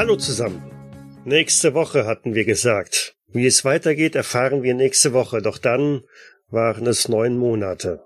Hallo zusammen. Nächste Woche hatten wir gesagt. Wie es weitergeht, erfahren wir nächste Woche, doch dann waren es neun Monate.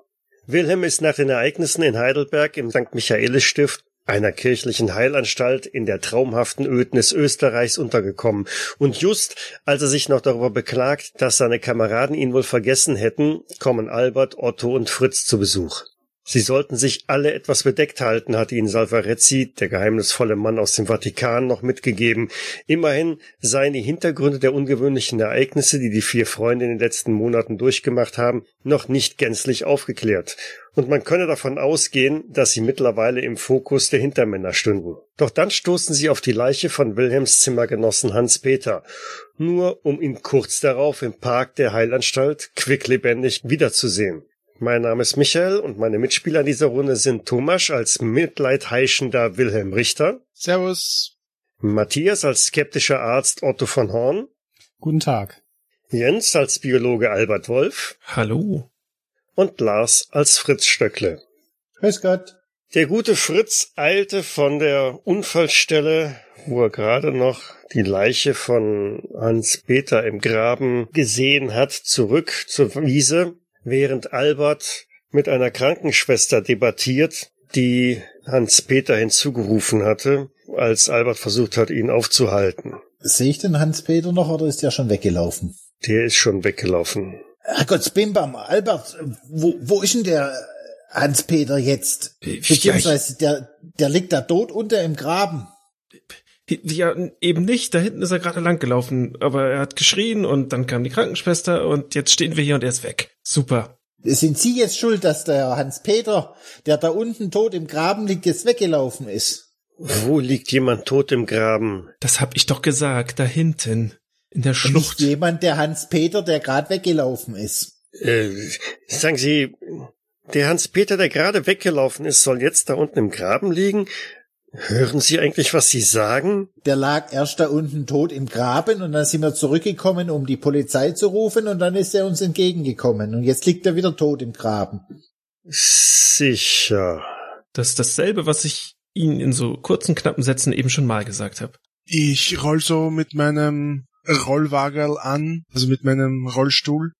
Wilhelm ist nach den Ereignissen in Heidelberg im St. Michaelisstift einer kirchlichen Heilanstalt in der traumhaften Ödnis Österreichs untergekommen. Und just als er sich noch darüber beklagt, dass seine Kameraden ihn wohl vergessen hätten, kommen Albert, Otto und Fritz zu Besuch. Sie sollten sich alle etwas bedeckt halten, hatte ihnen Salvarezzi, der geheimnisvolle Mann aus dem Vatikan, noch mitgegeben. Immerhin seien die Hintergründe der ungewöhnlichen Ereignisse, die die vier Freunde in den letzten Monaten durchgemacht haben, noch nicht gänzlich aufgeklärt. Und man könne davon ausgehen, dass sie mittlerweile im Fokus der Hintermänner stünden. Doch dann stoßen sie auf die Leiche von Wilhelms Zimmergenossen Hans Peter, nur um ihn kurz darauf im Park der Heilanstalt quicklebendig wiederzusehen. Mein Name ist Michael und meine Mitspieler in dieser Runde sind Thomas als mitleidheischender Wilhelm Richter. Servus. Matthias als skeptischer Arzt Otto von Horn. Guten Tag. Jens als Biologe Albert Wolf. Hallo. Und Lars als Fritz Stöckle. Grüß Gott. Der gute Fritz eilte von der Unfallstelle, wo er gerade noch die Leiche von Hans Peter im Graben gesehen hat, zurück zur Wiese während Albert mit einer Krankenschwester debattiert, die Hans-Peter hinzugerufen hatte, als Albert versucht hat, ihn aufzuhalten. Sehe ich den Hans-Peter noch oder ist der schon weggelaufen? Der ist schon weggelaufen. Herrgott, Bimbam, Albert, wo, wo ist denn der Hans-Peter jetzt? Beziehungsweise der, der liegt da tot unter im Graben. Ja, eben nicht. Da hinten ist er gerade lang gelaufen. Aber er hat geschrien und dann kam die Krankenschwester und jetzt stehen wir hier und er ist weg. Super. Sind Sie jetzt schuld, dass der Hans-Peter, der da unten tot im Graben liegt, jetzt weggelaufen ist? Wo liegt jemand tot im Graben? Das hab ich doch gesagt, da hinten. In der Schlucht. Nicht jemand, der Hans-Peter, der gerade weggelaufen ist. Äh, sagen Sie, der Hans-Peter, der gerade weggelaufen ist, soll jetzt da unten im Graben liegen? Hören Sie eigentlich, was Sie sagen? Der lag erst da unten tot im Graben und dann sind wir zurückgekommen, um die Polizei zu rufen und dann ist er uns entgegengekommen und jetzt liegt er wieder tot im Graben. Sicher. Das ist dasselbe, was ich Ihnen in so kurzen, knappen Sätzen eben schon mal gesagt habe. Ich roll so mit meinem Rollwagel an, also mit meinem Rollstuhl,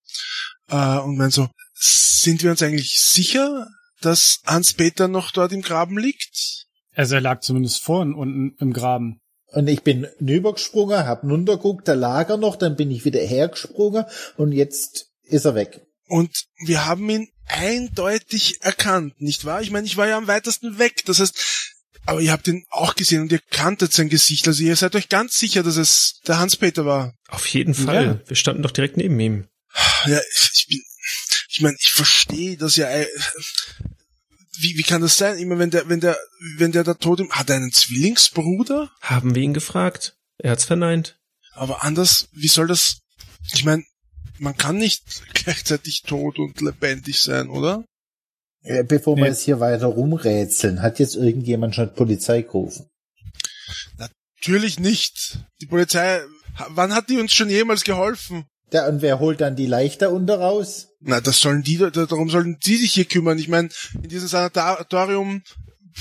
äh, und mein so, sind wir uns eigentlich sicher, dass Hans-Peter noch dort im Graben liegt? Also er lag zumindest vorhin unten im Graben. Und ich bin rübergesprungen, hab runtergeguckt, da lag er noch, dann bin ich wieder hergesprungen und jetzt ist er weg. Und wir haben ihn eindeutig erkannt, nicht wahr? Ich meine, ich war ja am weitesten weg. Das heißt, aber ihr habt ihn auch gesehen und ihr kanntet sein Gesicht. Also ihr seid euch ganz sicher, dass es der Hans-Peter war. Auf jeden Fall. Ja. Wir standen doch direkt neben ihm. Ja, ich bin, ich meine, ich verstehe das ja wie, wie kann das sein? Immer wenn der, wenn der, wenn der da tot ist, hat er einen Zwillingsbruder? Haben wir ihn gefragt. Er hat's verneint. Aber anders, wie soll das? Ich meine, man kann nicht gleichzeitig tot und lebendig sein, oder? Bevor nee. wir jetzt hier weiter rumrätseln, hat jetzt irgendjemand schon Polizei gerufen? Natürlich nicht. Die Polizei, wann hat die uns schon jemals geholfen? Ja, und wer holt dann die Leichter unter raus? Na, das sollen die, darum sollen die sich hier kümmern. Ich meine, in diesem Sanatorium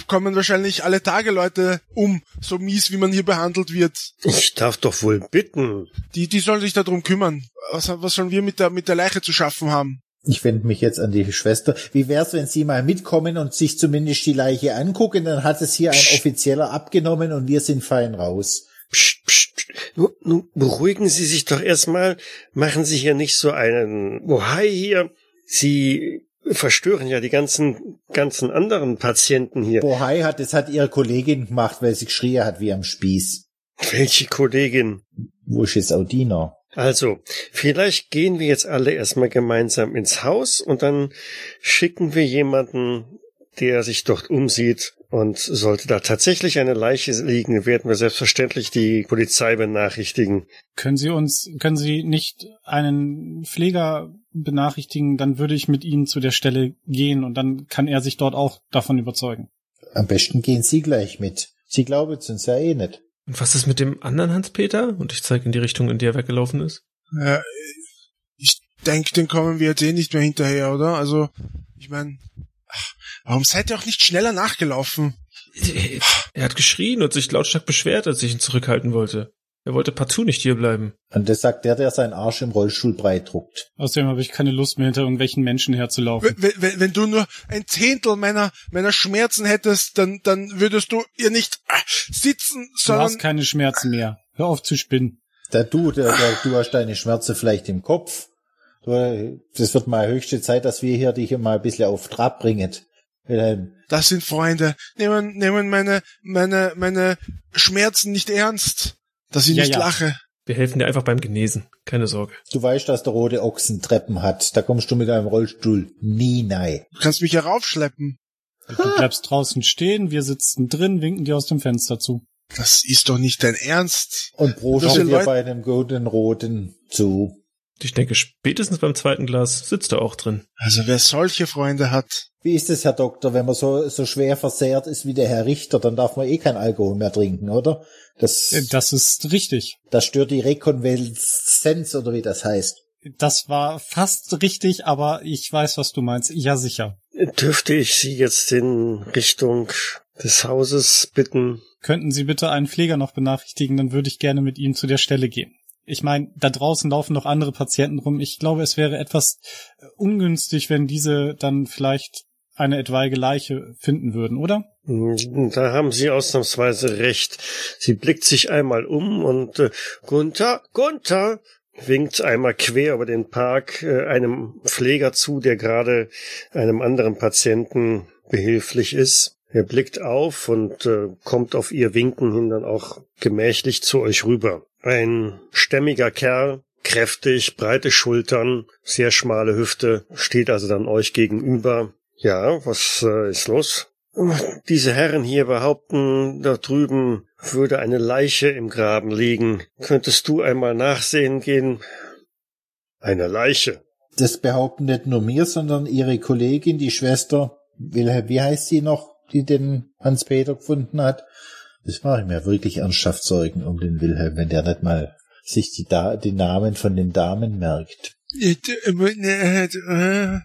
kommen wahrscheinlich alle Tage Leute um, so mies, wie man hier behandelt wird. Ich darf doch wohl bitten. Die, die sollen sich darum kümmern. Was, was sollen wir mit der, mit der Leiche zu schaffen haben? Ich wende mich jetzt an die Schwester. Wie wär's, wenn Sie mal mitkommen und sich zumindest die Leiche angucken? Dann hat es hier ein Offizieller abgenommen und wir sind fein raus. Psst, psst. Nun, nun beruhigen Sie sich doch erstmal. Machen Sie hier nicht so einen Ohai hier. Sie verstören ja die ganzen, ganzen anderen Patienten hier. Bohai hat, das hat ihre Kollegin gemacht, weil sie geschrien hat wie am Spieß. Welche Kollegin? Wo ist jetzt Audina? Also, vielleicht gehen wir jetzt alle erstmal gemeinsam ins Haus und dann schicken wir jemanden, der sich dort umsieht Und sollte da tatsächlich eine Leiche liegen, werden wir selbstverständlich die Polizei benachrichtigen. Können Sie uns, können Sie nicht einen Pfleger benachrichtigen, dann würde ich mit Ihnen zu der Stelle gehen und dann kann er sich dort auch davon überzeugen. Am besten gehen Sie gleich mit. Sie glauben es uns ja eh nicht. Und was ist mit dem anderen Hans-Peter? Und ich zeige in die Richtung, in die er weggelaufen ist. Äh, ich denke, den kommen wir jetzt eh nicht mehr hinterher, oder? Also, ich meine, warum seid ihr auch nicht schneller nachgelaufen? Er hat geschrien und sich lautstark beschwert, als ich ihn zurückhalten wollte. Er wollte partout nicht hierbleiben. Und das sagt der, der seinen Arsch im Rollstuhl breit druckt. Außerdem habe ich keine Lust mehr, hinter irgendwelchen Menschen herzulaufen. Wenn, wenn, wenn du nur ein Zehntel meiner, meiner Schmerzen hättest, dann, dann würdest du ihr nicht äh, sitzen, Du sondern... hast keine Schmerzen mehr. Hör auf zu spinnen. Der du, der, der, du hast deine Schmerzen vielleicht im Kopf. Du, das wird mal höchste Zeit, dass wir hier dich mal ein bisschen auf Trab bringen. Wilhelm. Das sind Freunde. Nehmen, nehmen meine, meine, meine Schmerzen nicht ernst, dass ich Ja, nicht ja. lache. Wir helfen dir einfach beim Genesen. Keine Sorge. Du weißt, dass der rote Ochsen Treppen hat. Da kommst du mit deinem Rollstuhl nie nein. Du kannst mich heraufschleppen. Du bleibst draußen stehen, wir sitzen drin, winken dir aus dem Fenster zu. Das ist doch nicht dein Ernst. Und Pro dir Leute- bei einem guten Roten zu. Ich denke, spätestens beim zweiten Glas sitzt er auch drin. Also wer solche Freunde hat, Wie ist es, Herr Doktor, wenn man so, so schwer versehrt ist wie der Herr Richter, dann darf man eh kein Alkohol mehr trinken, oder? Das, Äh, Das ist richtig. das stört die Rekonvaleszenz, oder wie das heißt. Das war fast richtig, aber ich weiß, was du meinst. Ja, sicher. Dürfte ich Sie jetzt in Richtung des Hauses bitten? Könnten Sie bitte einen Pfleger noch benachrichtigen, dann würde ich gerne mit ihm zu der Stelle gehen. Ich meine, da draußen laufen noch andere Patienten rum. Ich glaube, es wäre etwas äh, ungünstig, wenn diese dann vielleicht eine etwaige Leiche finden würden, oder? Hm, Da haben Sie ausnahmsweise recht. Sie blickt sich einmal um und äh, Gunther, Gunther, winkt einmal quer über den Park äh, einem Pfleger zu, der gerade einem anderen Patienten behilflich ist. Er blickt auf und äh, kommt auf ihr Winken hin dann auch gemächlich zu euch rüber. Ein stämmiger Kerl, kräftig, breite Schultern, sehr schmale Hüfte, steht also dann euch gegenüber. Ja, was äh, ist los? Diese Herren hier behaupten, da drüben würde eine Leiche im Graben liegen. Könntest du einmal nachsehen gehen? Eine Leiche. Das behaupten nicht nur mir, sondern ihre Kollegin, die Schwester, wie heißt sie noch, die den Hans-Peter gefunden hat? Das mache ich mir wirklich ernsthaft Sorgen um den Wilhelm, wenn der nicht mal sich die, da die Namen von den Damen merkt. äh, äh, äh,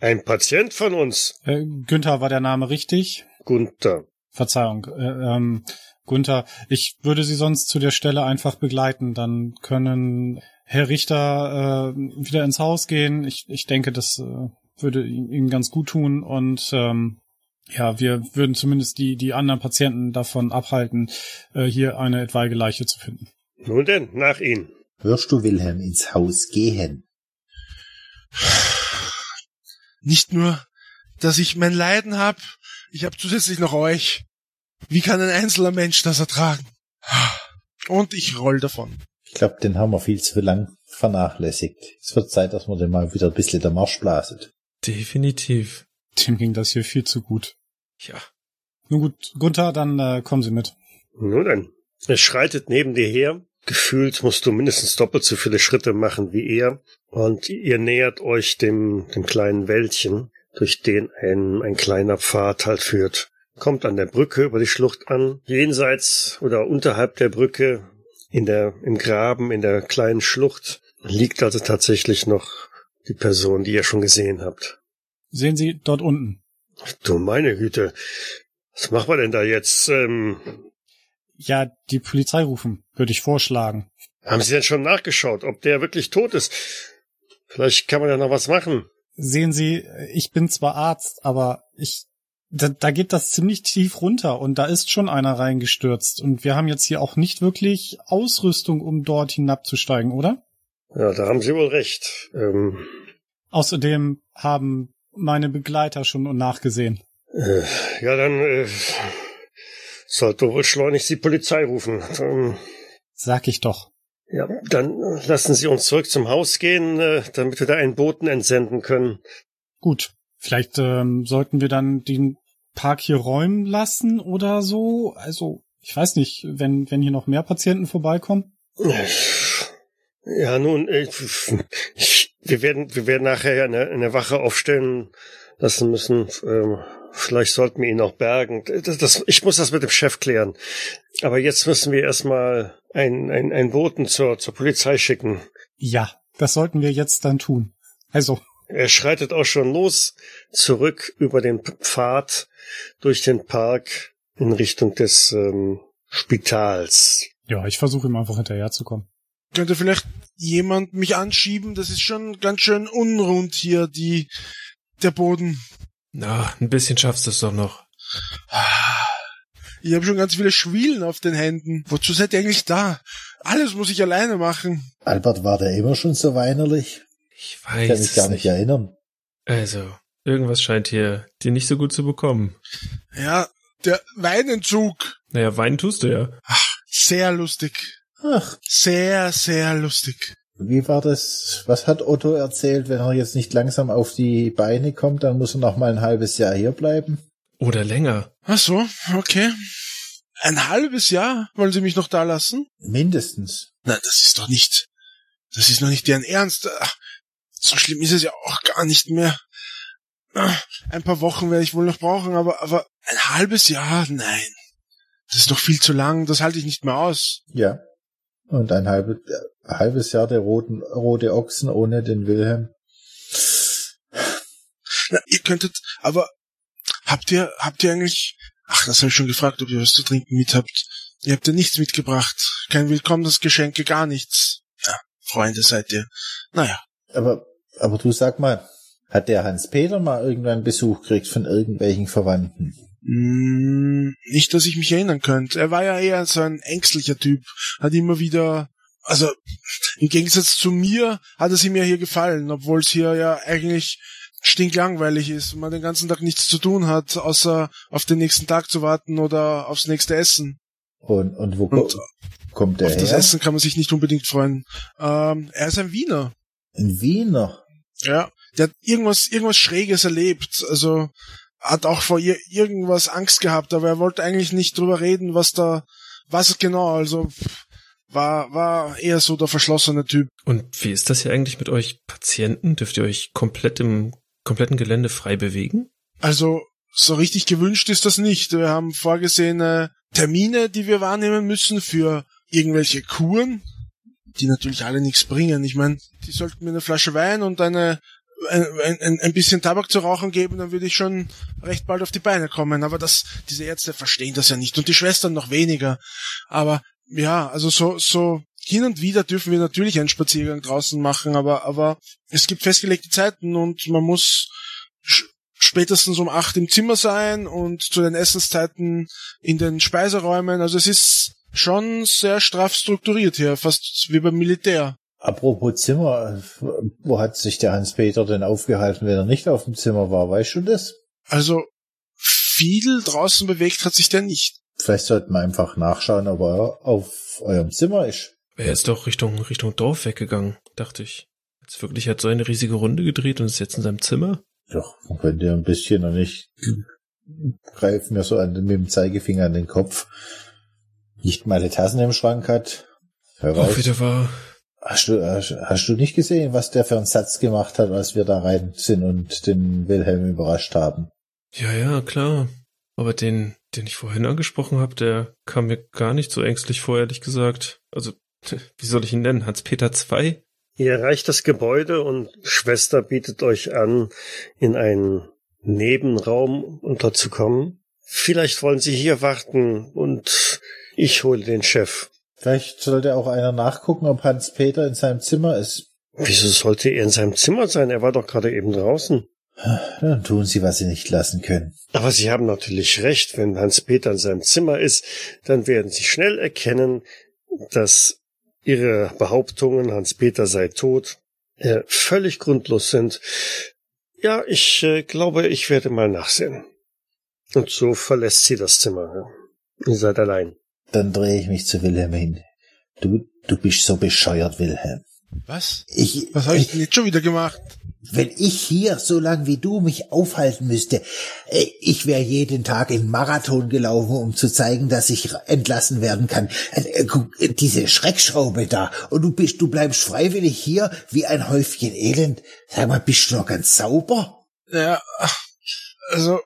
Ein Patient von uns. Äh, Günther war der Name richtig. Gunther. Verzeihung. Äh, ähm, Gunther, ich würde Sie sonst zu der Stelle einfach begleiten. Dann können Herr Richter äh, wieder ins Haus gehen. Ich, ich denke, das äh, würde ihm ihm ganz gut tun. Und ähm, ja, wir würden zumindest die, die anderen Patienten davon abhalten, äh, hier eine etwaige Leiche zu finden. Nun denn, nach Ihnen. Wirst du Wilhelm ins Haus gehen? nicht nur, dass ich mein Leiden hab, ich hab zusätzlich noch euch. Wie kann ein einzelner Mensch das ertragen? Und ich roll davon. Ich glaube, den haben wir viel zu lang vernachlässigt. Es wird Zeit, dass wir den mal wieder ein bisschen der Marsch blaset. Definitiv. Dem ging das hier viel zu gut. Ja. Nun gut, Gunther, dann äh, kommen Sie mit. Nun denn. Er schreitet neben dir her. Gefühlt musst du mindestens doppelt so viele Schritte machen wie er. Und ihr nähert euch dem, dem kleinen Wäldchen, durch den ein, ein kleiner Pfad halt führt. Kommt an der Brücke über die Schlucht an. Jenseits oder unterhalb der Brücke, in der, im Graben, in der kleinen Schlucht, liegt also tatsächlich noch die Person, die ihr schon gesehen habt. Sehen Sie dort unten. Du meine Güte. Was machen wir denn da jetzt? Ähm, Ja, die Polizei rufen, würde ich vorschlagen. Haben Sie denn schon nachgeschaut, ob der wirklich tot ist? Vielleicht kann man ja noch was machen. Sehen Sie, ich bin zwar Arzt, aber ich, da, da geht das ziemlich tief runter und da ist schon einer reingestürzt und wir haben jetzt hier auch nicht wirklich Ausrüstung, um dort hinabzusteigen, oder? Ja, da haben Sie wohl recht. Ähm, Außerdem haben meine Begleiter schon nachgesehen. äh, ja, dann äh, sollte wohl schleunigst die Polizei rufen. Ähm, Sag ich doch. ja, dann lassen Sie uns zurück zum Haus gehen, äh, damit wir da einen Boten entsenden können. Gut. Vielleicht ähm, sollten wir dann den Park hier räumen lassen oder so? Also, ich weiß nicht, wenn, wenn hier noch mehr Patienten vorbeikommen. Ja, nun, ich, ich, wir werden, wir werden nachher eine, eine Wache aufstellen lassen müssen. Ähm, vielleicht sollten wir ihn auch bergen. Das, das, ich muss das mit dem Chef klären. Aber jetzt müssen wir erstmal einen, einen, einen Boten zur, zur Polizei schicken. Ja, das sollten wir jetzt dann tun. Also. Er schreitet auch schon los, zurück über den Pfad durch den Park in Richtung des ähm, Spitals. Ja, ich versuche ihm einfach hinterherzukommen. Könnte vielleicht jemand mich anschieben? Das ist schon ganz schön unrund hier, die, der Boden. Na, ein bisschen schaffst du es doch noch. Ich habe schon ganz viele Schwielen auf den Händen. Wozu seid ihr eigentlich da? Alles muss ich alleine machen. Albert, war der immer schon so weinerlich? Ich Ich weiß kann mich gar es nicht erinnern. Also, irgendwas scheint hier dir nicht so gut zu bekommen. Ja, der Weinentzug. Naja, weinen tust du ja. Sehr lustig. Ach, Sehr, sehr lustig. wie war das? Was hat Otto erzählt? Wenn er jetzt nicht langsam auf die Beine kommt, dann muss er noch mal ein halbes Jahr hier bleiben. Oder länger. Ach so, okay. Ein halbes Jahr wollen Sie mich noch da lassen? Mindestens. Na, das ist doch nicht, das ist noch nicht deren Ernst. Ach, So schlimm ist es ja auch gar nicht mehr. Ein paar Wochen werde ich wohl noch brauchen, aber, aber ein halbes Jahr? Nein. Das ist doch viel zu lang, das halte ich nicht mehr aus. Ja. Und ein halbes, äh, halbes Jahr der roten, rote Ochsen ohne den Wilhelm. Na, ihr könntet, aber habt ihr, habt ihr eigentlich, ach, das habe ich schon gefragt, ob ihr was zu trinken mit habt. Ihr habt ja nichts mitgebracht. Kein willkommenes Geschenke, gar nichts. Ja, Freunde seid ihr. Naja, Aber, aber du sag mal, hat der Hans-Peter mal irgendwann Besuch gekriegt von irgendwelchen Verwandten? Mm, Nicht, dass ich mich erinnern könnte. Er war ja eher so ein ängstlicher Typ. Hat immer wieder, also im Gegensatz zu mir hat es ihm ja hier gefallen, obwohl es hier ja eigentlich stinklangweilig ist und man den ganzen Tag nichts zu tun hat, außer auf den nächsten Tag zu warten oder aufs nächste Essen. Und, und wo Und kommt der auf das her? Essen kann man sich nicht unbedingt freuen. Ähm, er ist ein Wiener. Ein Wiener. Ja, der hat irgendwas, irgendwas Schräges erlebt. Also hat auch vor ihr irgendwas Angst gehabt, aber er wollte eigentlich nicht drüber reden, was da, was genau. Also war war eher so der verschlossene Typ. Und wie ist das hier eigentlich mit euch Patienten? Dürft ihr euch komplett im kompletten Gelände frei bewegen? Also so richtig gewünscht ist das nicht. Wir haben vorgesehene Termine, die wir wahrnehmen müssen für irgendwelche Kuren, die natürlich alle nichts bringen. Ich meine, die sollten mir eine Flasche Wein und eine ein, ein, ein bisschen Tabak zu rauchen geben, dann würde ich schon recht bald auf die Beine kommen. Aber das, diese Ärzte verstehen das ja nicht und die Schwestern noch weniger. Aber ja, also so, so hin und wieder dürfen wir natürlich einen Spaziergang draußen machen, aber, aber es gibt festgelegte Zeiten und man muss spätestens um acht im Zimmer sein und zu den Essenszeiten in den Speiseräumen. Also es ist schon sehr straff strukturiert hier, fast wie beim Militär. Apropos Zimmer, wo hat sich der Hans-Peter denn aufgehalten, wenn er nicht auf dem Zimmer war? Weißt du das? Also viel draußen bewegt hat sich der nicht. Vielleicht sollten wir einfach nachschauen, ob er auf eurem Zimmer ist. Er ist doch Richtung, Richtung Dorf weggegangen, dachte ich. Jetzt wirklich hat so eine riesige Runde gedreht und ist jetzt in seinem Zimmer. Doch, man könnte ja ein bisschen und ich greife mir so an, mit dem Zeigefinger an den Kopf. Nicht mal die Tassen im Schrank hat. Wer Auch weiß. wieder war. Hast du, hast, du nicht gesehen, was der für einen Satz gemacht hat, als wir da rein sind und den Wilhelm überrascht haben? Ja, ja, klar. Aber den, den ich vorhin angesprochen habe, der kam mir gar nicht so ängstlich vor, ehrlich gesagt. Also, wie soll ich ihn nennen? Hans-Peter 2? Ihr erreicht das Gebäude und Schwester bietet euch an, in einen Nebenraum unterzukommen. Vielleicht wollen Sie hier warten und ich hole den Chef. Vielleicht sollte auch einer nachgucken, ob Hans-Peter in seinem Zimmer ist. Wieso sollte er in seinem Zimmer sein? Er war doch gerade eben draußen. Dann tun sie, was sie nicht lassen können. Aber Sie haben natürlich recht, wenn Hans-Peter in seinem Zimmer ist, dann werden Sie schnell erkennen, dass Ihre Behauptungen, Hans-Peter sei tot, äh, völlig grundlos sind. Ja, ich äh, glaube, ich werde mal nachsehen. Und so verlässt sie das Zimmer. Ja. Ihr seid allein. Dann drehe ich mich zu Wilhelm hin. Du, du bist so bescheuert, Wilhelm. Was? Ich, Was habe ich denn jetzt schon wieder gemacht? wenn ich hier so lang wie du mich aufhalten müsste, äh, ich wäre jeden Tag in Marathon gelaufen, um zu zeigen, dass ich entlassen werden kann. Äh, äh, diese Schreckschraube da. Und du bist, du bleibst freiwillig hier wie ein Häufchen Elend. Sag mal, bist du noch ganz sauber? Ja, also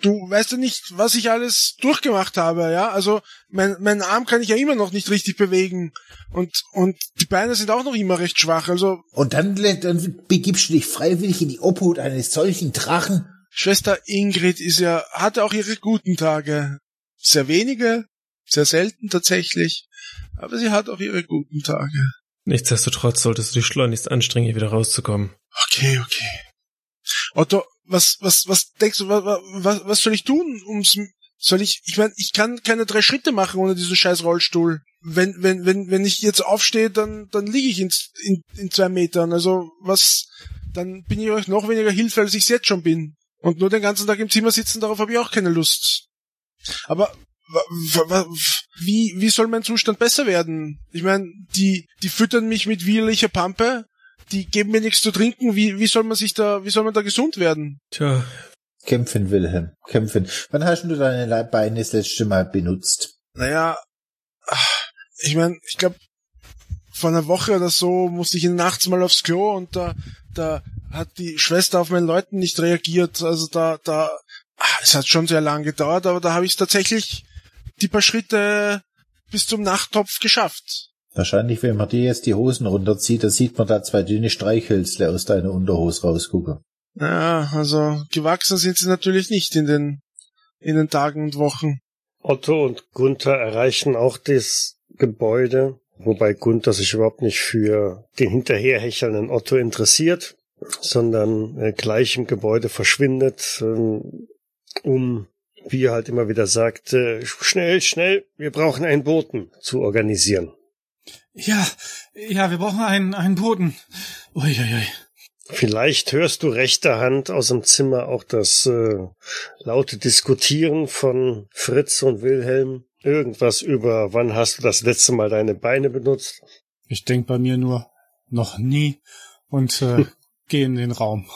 du weißt ja nicht, was ich alles durchgemacht habe, ja. Also mein, mein Arm kann ich ja immer noch nicht richtig bewegen und und die Beine sind auch noch immer recht schwach. Also und dann, dann begibst du dich freiwillig in die Obhut eines solchen Drachen. Schwester Ingrid ist ja hatte auch ihre guten Tage, sehr wenige, sehr selten tatsächlich, aber sie hat auch ihre guten Tage. Nichtsdestotrotz solltest du dich schleunigst anstrengen, hier wieder rauszukommen. Okay, okay. Otto, was, was, was denkst du, was, was, was soll ich tun, ums, soll ich, ich meine, ich kann keine drei Schritte machen ohne diesen scheiß Rollstuhl. Wenn, wenn, wenn, wenn ich jetzt aufstehe, dann, dann liege ich in, in, in zwei Metern. Also, was, dann bin ich euch noch weniger Hilfe, als ich jetzt schon bin. Und nur den ganzen Tag im Zimmer sitzen, darauf habe ich auch keine Lust. Aber wie, wie soll mein Zustand besser werden? Ich meine, die, die füttern mich mit widerlicher Pampe die geben mir nichts zu trinken. Wie, wie soll man sich da, wie soll man da gesund werden? Tja. Kämpfen, Wilhelm, kämpfen. Wann hast du deine Beine das letzte Mal benutzt? Naja, ich meine, ich glaube, vor einer Woche oder so musste ich nachts mal aufs Klo und da, da hat die Schwester auf meinen Leuten nicht reagiert. Also da, da, es hat schon sehr lang gedauert, aber da habe ich tatsächlich die paar Schritte bis zum Nachttopf geschafft. Wahrscheinlich, wenn man dir jetzt die Hosen runterzieht, da sieht man da zwei dünne Streichhölzle aus deiner Unterhose rausgucken. Ja, also gewachsen sind sie natürlich nicht in den, in den Tagen und Wochen. Otto und Gunther erreichen auch das Gebäude, wobei Gunther sich überhaupt nicht für den hinterherhechelnden Otto interessiert, sondern äh, gleich im Gebäude verschwindet, äh, um, wie er halt immer wieder sagt, schnell, schnell, wir brauchen einen Boten zu organisieren. Ja, ja, wir brauchen einen, einen Boden. Uiuiui. Vielleicht hörst du rechter Hand aus dem Zimmer auch das äh, laute Diskutieren von Fritz und Wilhelm. Irgendwas über, wann hast du das letzte Mal deine Beine benutzt? Ich denk bei mir nur, noch nie und äh, geh in den Raum.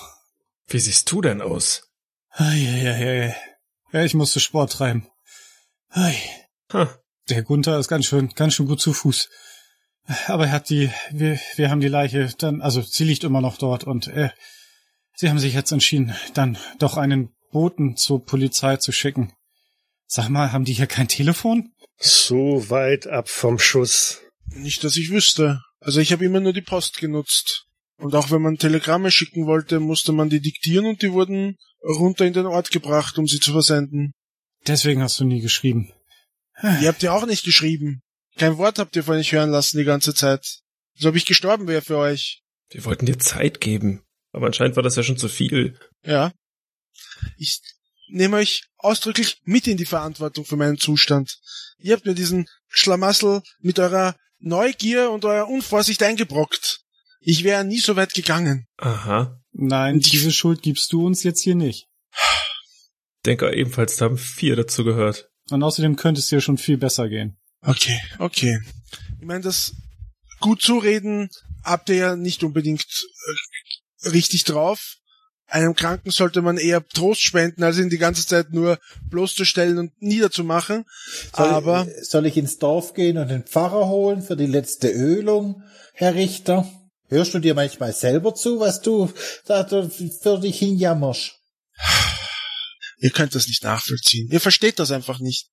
Wie siehst du denn aus? Eieiei. Ja, ich musste Sport treiben. Ei. Huh. Der Gunther ist ganz schön, ganz schön gut zu Fuß. Aber er hat die, wir, wir haben die Leiche dann, also sie liegt immer noch dort und äh, sie haben sich jetzt entschieden, dann doch einen Boten zur Polizei zu schicken. Sag mal, haben die hier kein Telefon? So weit ab vom Schuss. Nicht, dass ich wüsste. Also ich habe immer nur die Post genutzt. Und auch wenn man Telegramme schicken wollte, musste man die diktieren und die wurden runter in den Ort gebracht, um sie zu versenden. Deswegen hast du nie geschrieben. Ihr habt ja auch nicht geschrieben. Kein Wort habt ihr von euch hören lassen die ganze Zeit. So ob ich gestorben wäre für euch. Wir wollten dir Zeit geben. Aber anscheinend war das ja schon zu viel. Ja. Ich nehme euch ausdrücklich mit in die Verantwortung für meinen Zustand. Ihr habt mir diesen Schlamassel mit eurer Neugier und eurer Unvorsicht eingebrockt. Ich wäre nie so weit gegangen. Aha. Nein, diese Schuld gibst du uns jetzt hier nicht. Denke ebenfalls, da haben vier dazu gehört. Und außerdem könnte es dir schon viel besser gehen. Okay, okay. Ich meine, das gut zureden habt ihr ja nicht unbedingt äh, richtig drauf. Einem Kranken sollte man eher Trost spenden, als ihn die ganze Zeit nur bloßzustellen und niederzumachen. Soll Aber ich, soll ich ins Dorf gehen und den Pfarrer holen für die letzte Ölung, Herr Richter? Hörst du dir manchmal selber zu, was du da für dich hinjammerst? Ihr könnt das nicht nachvollziehen. Ihr versteht das einfach nicht.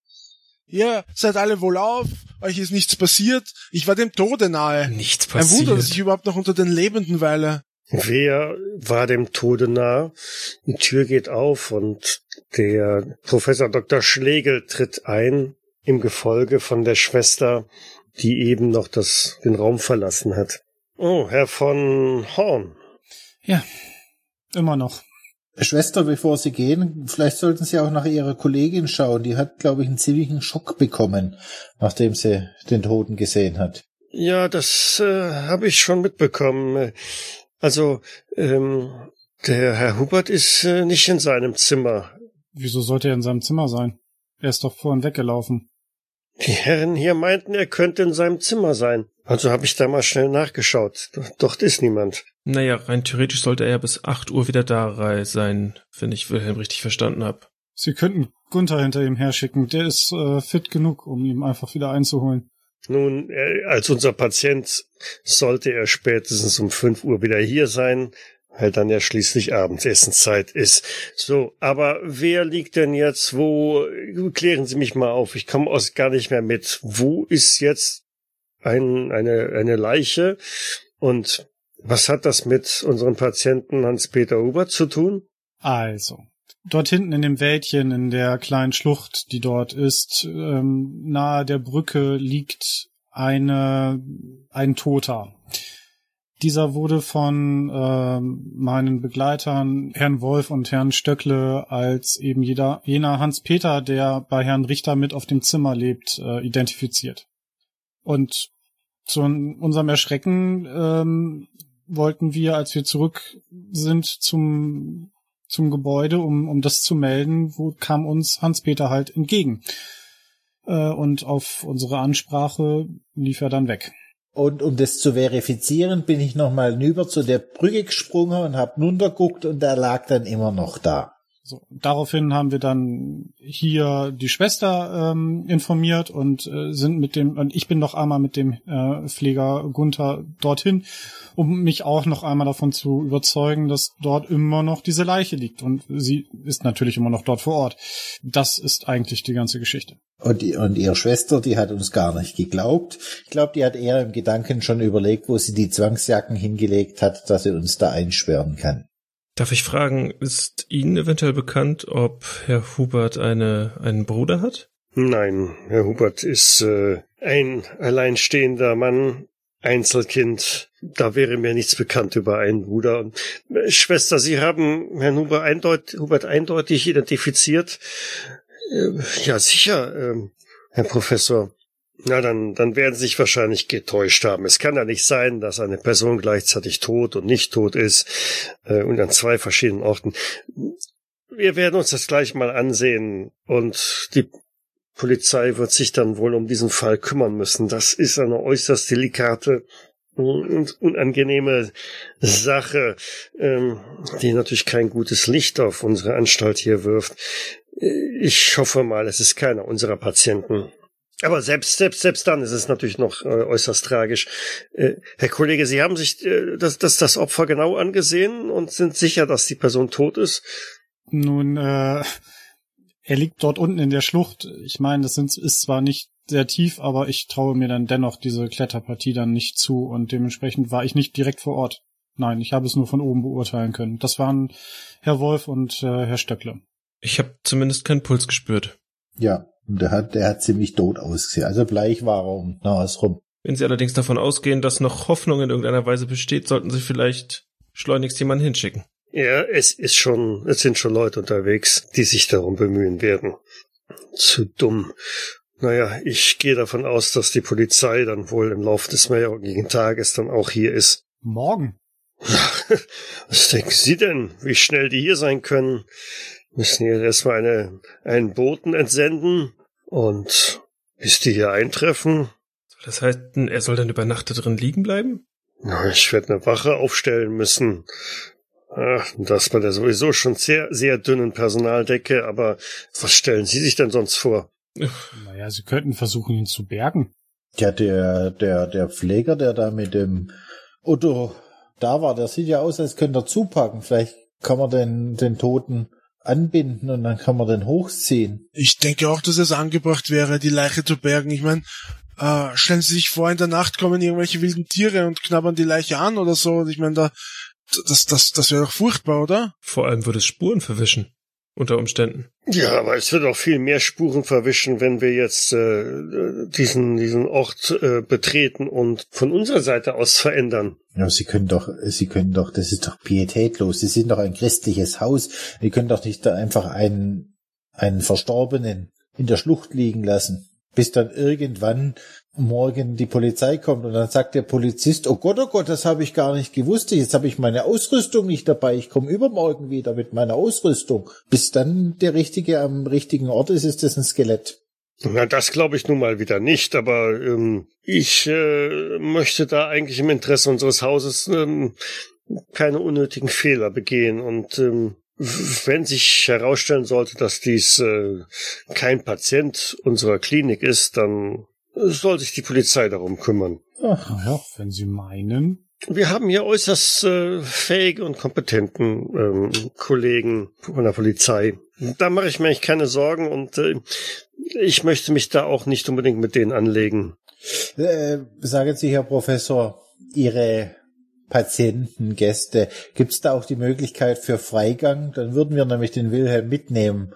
Ihr seid alle wohl auf, euch ist nichts passiert, ich war dem Tode nahe. Nichts passiert. Ein Wunder, dass ich überhaupt noch unter den Lebenden weile. Wer war dem Tode nah? Die Tür geht auf und der Professor Dr. Schlegel tritt ein im Gefolge von der Schwester, die eben noch das, den Raum verlassen hat. Oh, Herr von Horn. Ja, immer noch. Schwester, bevor Sie gehen, vielleicht sollten Sie auch nach Ihrer Kollegin schauen. Die hat, glaube ich, einen ziemlichen Schock bekommen, nachdem sie den Toten gesehen hat. Ja, das äh, habe ich schon mitbekommen. Also, ähm, der Herr Hubert ist äh, nicht in seinem Zimmer. Wieso sollte er in seinem Zimmer sein? Er ist doch vorhin weggelaufen. Die Herren hier meinten, er könnte in seinem Zimmer sein. Also habe ich da mal schnell nachgeschaut. Dort ist niemand. Naja, rein theoretisch sollte er ja bis 8 Uhr wieder da sein, wenn ich Wilhelm richtig verstanden habe. Sie könnten Gunther hinter ihm herschicken. Der ist äh, fit genug, um ihn einfach wieder einzuholen. Nun, er, als unser Patient sollte er spätestens um 5 Uhr wieder hier sein, weil dann ja schließlich Abendessenszeit ist. So, aber wer liegt denn jetzt wo? Klären Sie mich mal auf. Ich komme aus gar nicht mehr mit. Wo ist jetzt ein, eine, eine Leiche? Und was hat das mit unserem Patienten Hans-Peter Huber zu tun? Also, dort hinten in dem Wäldchen, in der kleinen Schlucht, die dort ist, ähm, nahe der Brücke liegt eine, ein Toter. Dieser wurde von ähm, meinen Begleitern, Herrn Wolf und Herrn Stöckle, als eben jeder, jener Hans-Peter, der bei Herrn Richter mit auf dem Zimmer lebt, äh, identifiziert. Und zu unserem Erschrecken ähm, wollten wir, als wir zurück sind zum, zum Gebäude, um, um das zu melden, wo kam uns Hans-Peter halt entgegen. Äh, und auf unsere Ansprache lief er dann weg. Und um das zu verifizieren, bin ich nochmal hinüber zu der Brücke gesprungen und habe runterguckt und er lag dann immer noch da. So, daraufhin haben wir dann hier die Schwester ähm, informiert und äh, sind mit dem, und ich bin noch einmal mit dem äh, Pfleger Gunther dorthin, um mich auch noch einmal davon zu überzeugen, dass dort immer noch diese Leiche liegt. Und sie ist natürlich immer noch dort vor Ort. Das ist eigentlich die ganze Geschichte. Und, und ihre Schwester, die hat uns gar nicht geglaubt. Ich glaube, die hat eher im Gedanken schon überlegt, wo sie die Zwangsjacken hingelegt hat, dass sie uns da einsperren kann. Darf ich fragen, ist Ihnen eventuell bekannt, ob Herr Hubert eine, einen Bruder hat? Nein, Herr Hubert ist äh, ein alleinstehender Mann, Einzelkind. Da wäre mir nichts bekannt über einen Bruder. Und, äh, Schwester, Sie haben Herrn Hubert, eindeut Hubert eindeutig identifiziert. Äh, ja, sicher, äh, Herr Professor. Na, dann, dann werden Sie sich wahrscheinlich getäuscht haben. Es kann ja nicht sein, dass eine Person gleichzeitig tot und nicht tot ist äh, und an zwei verschiedenen Orten. Wir werden uns das gleich mal ansehen und die Polizei wird sich dann wohl um diesen Fall kümmern müssen. Das ist eine äußerst delikate und unangenehme Sache, ähm, die natürlich kein gutes Licht auf unsere Anstalt hier wirft. Ich hoffe mal, es ist keiner unserer Patienten. Aber selbst, selbst, selbst dann ist es natürlich noch äh, äußerst tragisch. Äh, Herr Kollege, Sie haben sich äh, das, das, das Opfer genau angesehen und sind sicher, dass die Person tot ist? Nun, äh, er liegt dort unten in der Schlucht. Ich meine, das sind, ist zwar nicht sehr tief, aber ich traue mir dann dennoch diese Kletterpartie dann nicht zu und dementsprechend war ich nicht direkt vor Ort. Nein, ich habe es nur von oben beurteilen können. Das waren Herr Wolf und äh, Herr Stöckle. Ich habe zumindest keinen Puls gespürt. Ja, und der hat, der hat ziemlich tot ausgesehen. Also bleich war er um Nas rum. Wenn Sie allerdings davon ausgehen, dass noch Hoffnung in irgendeiner Weise besteht, sollten Sie vielleicht schleunigst jemanden hinschicken. Ja, es ist schon, es sind schon Leute unterwegs, die sich darum bemühen werden. Zu dumm. Naja, ich gehe davon aus, dass die Polizei dann wohl im Laufe des mehrjährigen Tages dann auch hier ist. Morgen? Was denken Sie denn, wie schnell die hier sein können? Müssen hier erstmal eine, einen Boten entsenden und bis die hier eintreffen. Das heißt, er soll dann über Nacht da drin liegen bleiben? Na, ich werde eine Wache aufstellen müssen. Ach, das bei der sowieso schon sehr, sehr dünnen Personaldecke, aber was stellen Sie sich denn sonst vor? Naja, Sie könnten versuchen, ihn zu bergen. Ja, der, der, der Pfleger, der da mit dem Otto da war, der sieht ja aus, als könnte er zupacken. Vielleicht kann man den, den Toten anbinden und dann kann man den hochziehen. Ich denke auch, dass es angebracht wäre, die Leiche zu bergen. Ich meine, äh, stellen Sie sich vor, in der Nacht kommen irgendwelche wilden Tiere und knabbern die Leiche an oder so. Ich meine, da, das, das, das wäre doch furchtbar, oder? Vor allem würde es Spuren verwischen. Unter Umständen. Ja, aber es wird auch viel mehr Spuren verwischen, wenn wir jetzt äh, diesen, diesen Ort äh, betreten und von unserer Seite aus verändern. Ja, Sie können doch, Sie können doch, das ist doch pietätlos. Sie sind doch ein christliches Haus. Sie können doch nicht da einfach einen, einen Verstorbenen in der Schlucht liegen lassen, bis dann irgendwann morgen die Polizei kommt und dann sagt der Polizist, oh Gott, oh Gott, das habe ich gar nicht gewusst, jetzt habe ich meine Ausrüstung nicht dabei, ich komme übermorgen wieder mit meiner Ausrüstung. Bis dann der Richtige am richtigen Ort ist, ist das ein Skelett. Na, das glaube ich nun mal wieder nicht, aber ähm, ich äh, möchte da eigentlich im Interesse unseres Hauses ähm, keine unnötigen Fehler begehen und ähm, wenn sich herausstellen sollte, dass dies äh, kein Patient unserer Klinik ist, dann soll sich die Polizei darum kümmern. Ach. Naja, wenn Sie meinen. Wir haben hier äußerst äh, fähige und kompetenten ähm, Kollegen von der Polizei. Da mache ich mir eigentlich keine Sorgen und äh, ich möchte mich da auch nicht unbedingt mit denen anlegen. Äh, sagen Sie, Herr Professor, Ihre Patienten, Gäste, gibt es da auch die Möglichkeit für Freigang? Dann würden wir nämlich den Wilhelm mitnehmen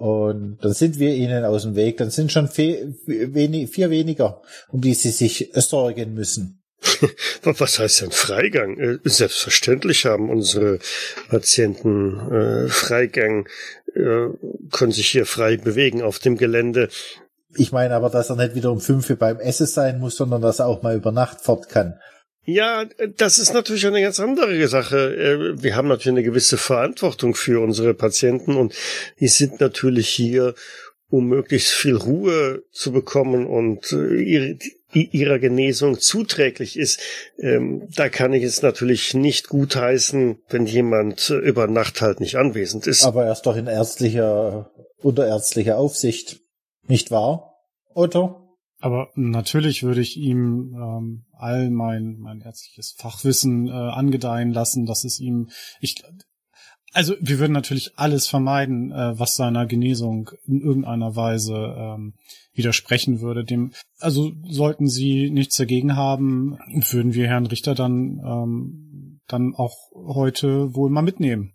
und dann sind wir ihnen aus dem Weg. Dann sind schon vier, vier weniger, um die sie sich sorgen müssen. Was heißt denn Freigang? Äh, selbstverständlich haben unsere Patienten äh, Freigang, äh, können sich hier frei bewegen auf dem Gelände. Ich meine aber, dass er nicht wieder um fünf Uhr beim Essen sein muss, sondern dass er auch mal über Nacht fort kann. Ja, das ist natürlich eine ganz andere Sache. Äh, wir haben natürlich eine gewisse Verantwortung für unsere Patienten und die sind natürlich hier, um möglichst viel Ruhe zu bekommen und äh, ihre, ihrer Genesung zuträglich ist. Ähm, da kann ich es natürlich nicht gutheißen, wenn jemand über Nacht halt nicht anwesend ist. Aber er ist doch in ärztlicher, unter ärztlicher Aufsicht, nicht wahr, Otto? Aber natürlich würde ich ihm ähm, all mein mein ärztliches Fachwissen äh, angedeihen lassen, dass es ihm ich also wir würden natürlich alles vermeiden, äh, was seiner Genesung in irgendeiner Weise ähm, widersprechen würde. Dem also sollten Sie nichts dagegen haben, würden wir Herrn Richter dann ähm, dann auch heute wohl mal mitnehmen.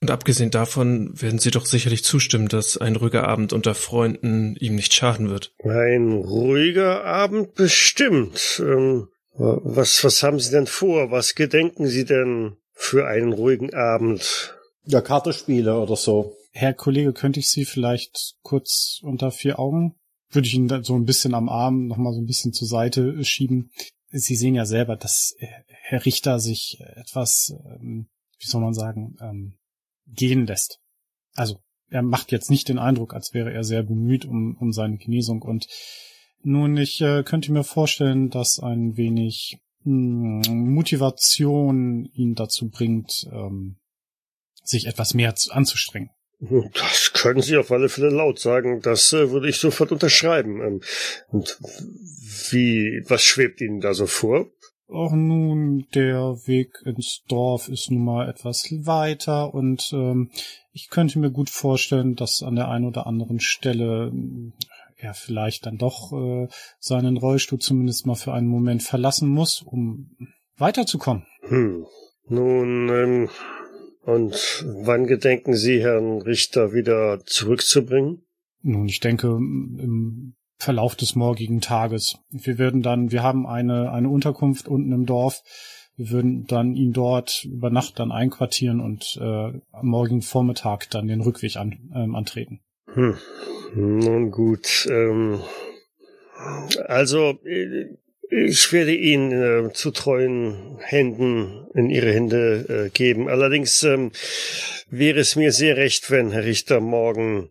Und abgesehen davon werden Sie doch sicherlich zustimmen, dass ein ruhiger Abend unter Freunden ihm nicht schaden wird. Ein ruhiger Abend bestimmt. Ähm, was, was haben Sie denn vor? Was gedenken Sie denn für einen ruhigen Abend? Ja, Kartenspiele oder so. Herr Kollege, könnte ich Sie vielleicht kurz unter vier Augen? Würde ich ihn so ein bisschen am Arm nochmal so ein bisschen zur Seite schieben. Sie sehen ja selber, dass Herr Richter sich etwas, ähm, wie soll man sagen, ähm, gehen lässt. Also er macht jetzt nicht den Eindruck, als wäre er sehr bemüht um, um seine Genesung. Und nun, ich äh, könnte mir vorstellen, dass ein wenig mh, hm, Motivation ihn dazu bringt, ähm, sich etwas mehr zu, anzustrengen. Das können Sie auf alle Fälle laut sagen. Das äh, würde ich sofort unterschreiben. Ähm, und wie, was schwebt Ihnen da so vor? Auch nun, der Weg ins Dorf ist nun mal etwas weiter und ähm, ich könnte mir gut vorstellen, dass an der einen oder anderen Stelle äh, er vielleicht dann doch äh, seinen Rollstuhl zumindest mal für einen Moment verlassen muss, um weiterzukommen. Hm. Nun, ähm, und wann gedenken Sie, Herrn Richter, wieder zurückzubringen? Nun, ich denke, im Verlauf des morgigen Tages. Wir werden dann, wir haben eine, eine Unterkunft unten im Dorf. Wir würden dann ihn dort über Nacht dann einquartieren und äh, am morgigen Vormittag dann den Rückweg an, ähm, antreten. Hm. Nun gut. Ähm, also ich werde ihn äh, zu treuen Händen in Ihre Hände äh, geben. Allerdings ähm, wäre es mir sehr recht, wenn Herr Richter morgen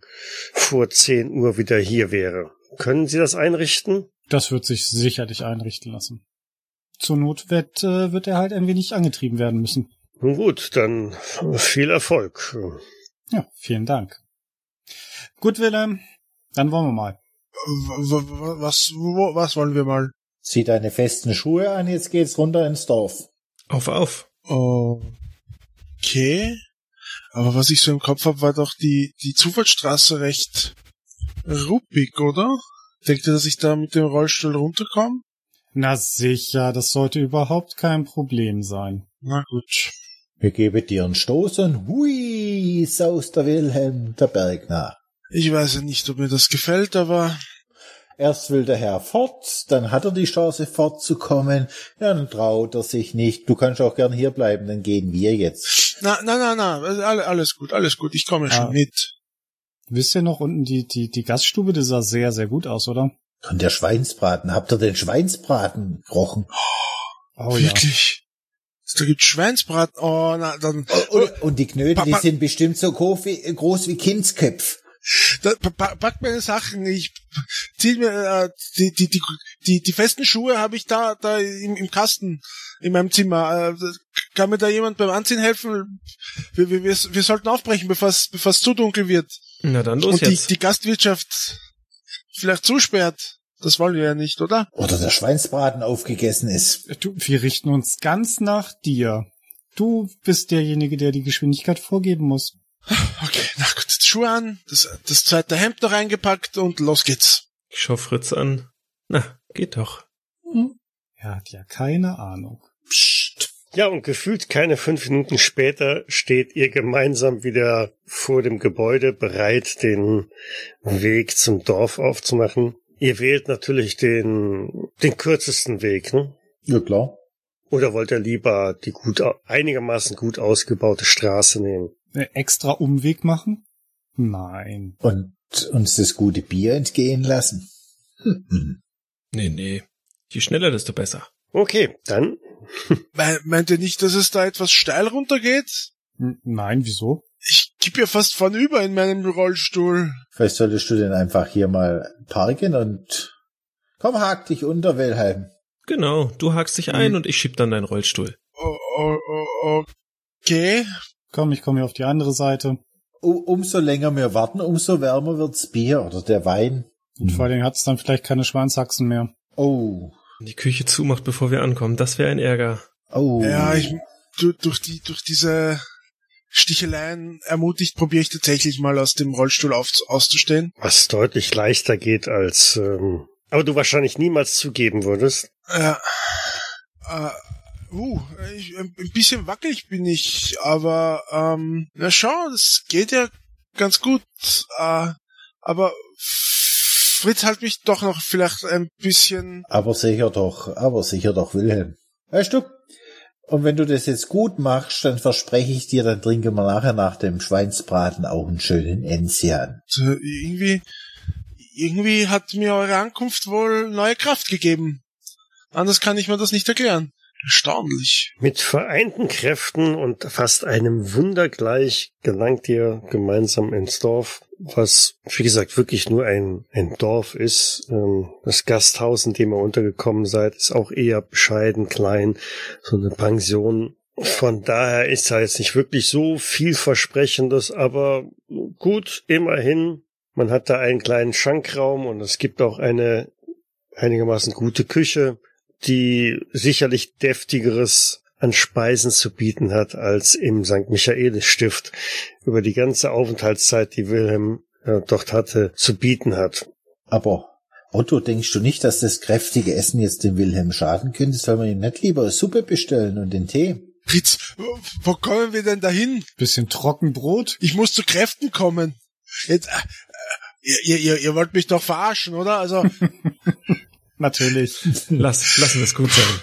vor 10 Uhr wieder hier wäre. Können Sie das einrichten? Das wird sich sicherlich einrichten lassen. Zur Not wird, äh, wird er halt ein wenig angetrieben werden müssen. Nun gut, dann viel Erfolg. Ja, vielen Dank. Gut, Willem, dann wollen wir mal. Was, wo, was wollen wir mal? Zieh deine festen Schuhe an, jetzt geht's runter ins Dorf. Auf, auf. Okay. Aber was ich so im Kopf habe, war doch die, die Zufahrtsstraße recht ruppig, oder? Denkt ihr, dass ich da mit dem Rollstuhl runterkomme? Na sicher, das sollte überhaupt kein Problem sein. Na gut. Wir geben dir einen Stoß und hui, saust der Wilhelm der Berg nach. Ich weiß ja nicht, ob mir das gefällt, aber Erst will der Herr fort, dann hat er die Chance fortzukommen, ja, dann traut er sich nicht. Du kannst auch gern hier bleiben, dann gehen wir jetzt. Na, na, na, na, alles gut, alles gut, ich komme schon ah. mit. Wisst ihr noch unten die, die, die Gaststube, die sah sehr, sehr gut aus, oder? Und der Schweinsbraten, habt ihr den Schweinsbraten gerochen? Oh, Wirklich? Da gibt's Schweinsbraten, oh, na, dann. Und, und die Knödel, die sind bestimmt so groß wie, groß wie Kindsköpf. da, pa pack meine Sachen. Ich zieh mir äh, die, die, die, die, die festen Schuhe habe ich da, da im, im Kasten in meinem Zimmer. Äh, kann mir da jemand beim Anziehen helfen? Wir, wir, wir, wir sollten aufbrechen, bevor es bevor es zu dunkel wird. Na dann los Und die, jetzt. die Gastwirtschaft vielleicht zusperrt. Das wollen wir ja nicht, oder? Oder der Schweinsbraten aufgegessen ist. Du, wir richten uns ganz nach dir. Du bist derjenige, der die Geschwindigkeit vorgeben muss. Okay, na gut, Schuhe an, das, das zweite Hemd noch eingepackt und los geht's. Ich schau Fritz an. Na, geht doch. Er hat ja keine Ahnung. Psst. Ja, und gefühlt keine fünf Minuten später steht ihr gemeinsam wieder vor dem Gebäude bereit, den Weg zum Dorf aufzumachen. Ihr wählt natürlich den, den kürzesten Weg, ne? Ja, klar. Oder wollt ihr lieber die gut, einigermaßen gut ausgebaute Straße nehmen? Äh, extra Umweg machen? Nein. Und uns das gute Bier entgehen lassen. Hm. Nee, nee. Je schneller, desto besser. Okay, dann Me- Meint ihr nicht, dass es da etwas steil runtergeht? N nein, wieso? Ich kipp ja fast vornüber in meinem Rollstuhl. Vielleicht solltest du denn einfach hier mal parken und komm, hak dich unter, Wilhelm. Genau, du hakst dich ein und ich schieb dann deinen Rollstuhl. Oh, oh, oh, okay. Komm, ich komme hier auf die andere Seite. Umso länger wir warten, umso wärmer wird's Bier oder der Wein. Und vor allen Dingen hat es dann vielleicht keine Schwanzhaxen mehr. Oh, Die Küche zumacht, bevor wir ankommen, das wäre ein Ärger. oh. Ja, ich, du, durch die, durch diese Sticheleien ermutigt, probiere ich tatsächlich mal aus dem Rollstuhl auf, auszustehen. was deutlich leichter geht als, ähm, aber du wahrscheinlich niemals zugeben würdest. Ja. Äh, uh, ich, ein ein bisschen wackelig bin ich, aber ähm, na schau, das geht ja ganz gut. Äh, aber Fritz halt mich doch noch vielleicht ein bisschen. Aber sicher doch, aber sicher doch, Wilhelm. Weißt du? Und wenn du das jetzt gut machst, dann verspreche ich dir, dann trinken wir nachher nach dem Schweinsbraten auch einen schönen Enzian. äh, Irgendwie, irgendwie hat mir eure Ankunft wohl neue Kraft gegeben. Anders kann ich mir das nicht erklären. Erstaunlich. Mit vereinten Kräften und fast einem Wunder gleich gelangt ihr gemeinsam ins Dorf, was, wie gesagt, wirklich nur ein, ein Dorf ist. Ähm, Das Gasthaus, in dem ihr untergekommen seid, ist auch eher bescheiden, klein, so eine Pension. Von daher ist da jetzt nicht wirklich so vielversprechendes, aber gut, immerhin. Man hat da einen kleinen Schankraum und es gibt auch eine einigermaßen gute Küche die sicherlich deftigeres an Speisen zu bieten hat als im St. Michaelis Stift über die ganze Aufenthaltszeit, die Wilhelm äh, dort hatte, zu bieten hat. Aber Otto, denkst du nicht, dass das kräftige Essen jetzt dem Wilhelm schaden könnte? Soll man ihm nicht lieber Suppe bestellen und den Tee? Fritz, wo- wo kommen wir denn dahin? Bisschen Trockenbrot? Ich muss zu Kräften kommen. Jetzt, äh, äh, ihr, ihr, ihr wollt mich doch verarschen, oder? Also, Natürlich. Lass, lassen wir es gut sein.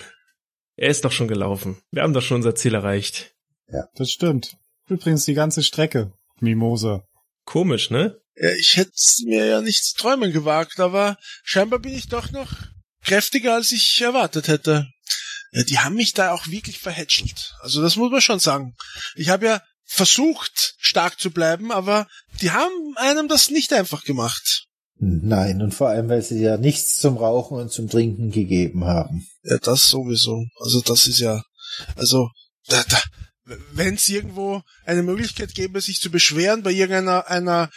Er ist doch schon gelaufen. Wir haben doch schon unser Ziel erreicht. Das stimmt. Übrigens die ganze Strecke. Mimose. Komisch, ne? ja, ich hätte mir ja nichts träumen gewagt, aber scheinbar bin ich doch noch kräftiger, als ich erwartet hätte. Ja, die haben mich da auch wirklich verhätschelt. Also das muss man schon sagen. Ich habe ja versucht, stark zu bleiben, aber die haben einem das nicht einfach gemacht. Nein, und vor allem, weil sie dir nichts zum Rauchen und zum Trinken gegeben haben. Ja, das sowieso. Also das ist ja, also da, da, wenn es irgendwo eine Möglichkeit gäbe, sich zu beschweren bei irgendeiner einer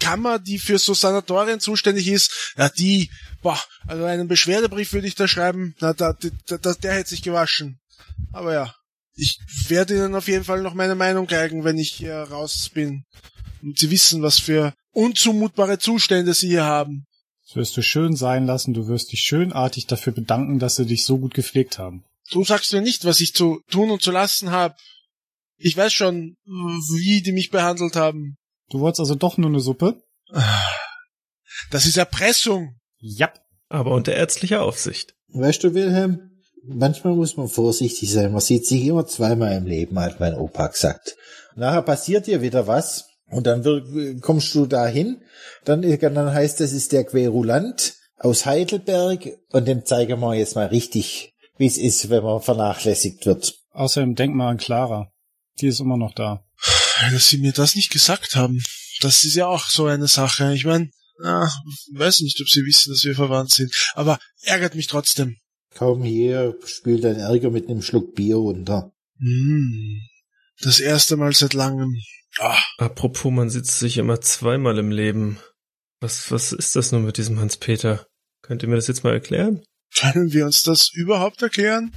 Kammer, die für so Sanatorien zuständig ist, ja die, boah, also einen Beschwerdebrief würde ich da schreiben, na da, da, da der hätte sich gewaschen. Aber ja, ich werde ihnen auf jeden Fall noch meine Meinung geigen, wenn ich hier raus bin. Und sie wissen, was für unzumutbare Zustände sie hier haben. Das wirst du schön sein lassen. Du wirst dich schönartig dafür bedanken, dass sie dich so gut gepflegt haben. Du sagst mir nicht, was ich zu tun und zu lassen habe. Ich weiß schon, wie die mich behandelt haben. Du wolltest also doch nur eine Suppe? Das ist Erpressung. Ja. Aber unter ärztlicher Aufsicht. Weißt du, Wilhelm, manchmal muss man vorsichtig sein. Man sieht sich immer zweimal im Leben, hat mein Opa gesagt. Nachher passiert dir wieder was und dann wir- kommst du dahin. Dann, dann heißt es, ist der Querulant aus Heidelberg und dem zeigen wir jetzt mal richtig, wie es ist, wenn man vernachlässigt wird. Außerdem denk mal an Clara. Die ist immer noch da. Dass sie mir das nicht gesagt haben. das ist ja auch so eine Sache. Ich meine, ah, weiß nicht, ob sie wissen, dass wir verwandt sind, aber ärgert mich trotzdem. Kaum hier spült dein Ärger mit einem Schluck Bier runter. Hm, das erste Mal seit langem. Ah, Apropos, man sitzt sich immer zweimal im Leben. Was, was ist das nun mit diesem Hans-Peter? Könnt ihr mir das jetzt mal erklären? können wir uns das überhaupt erklären?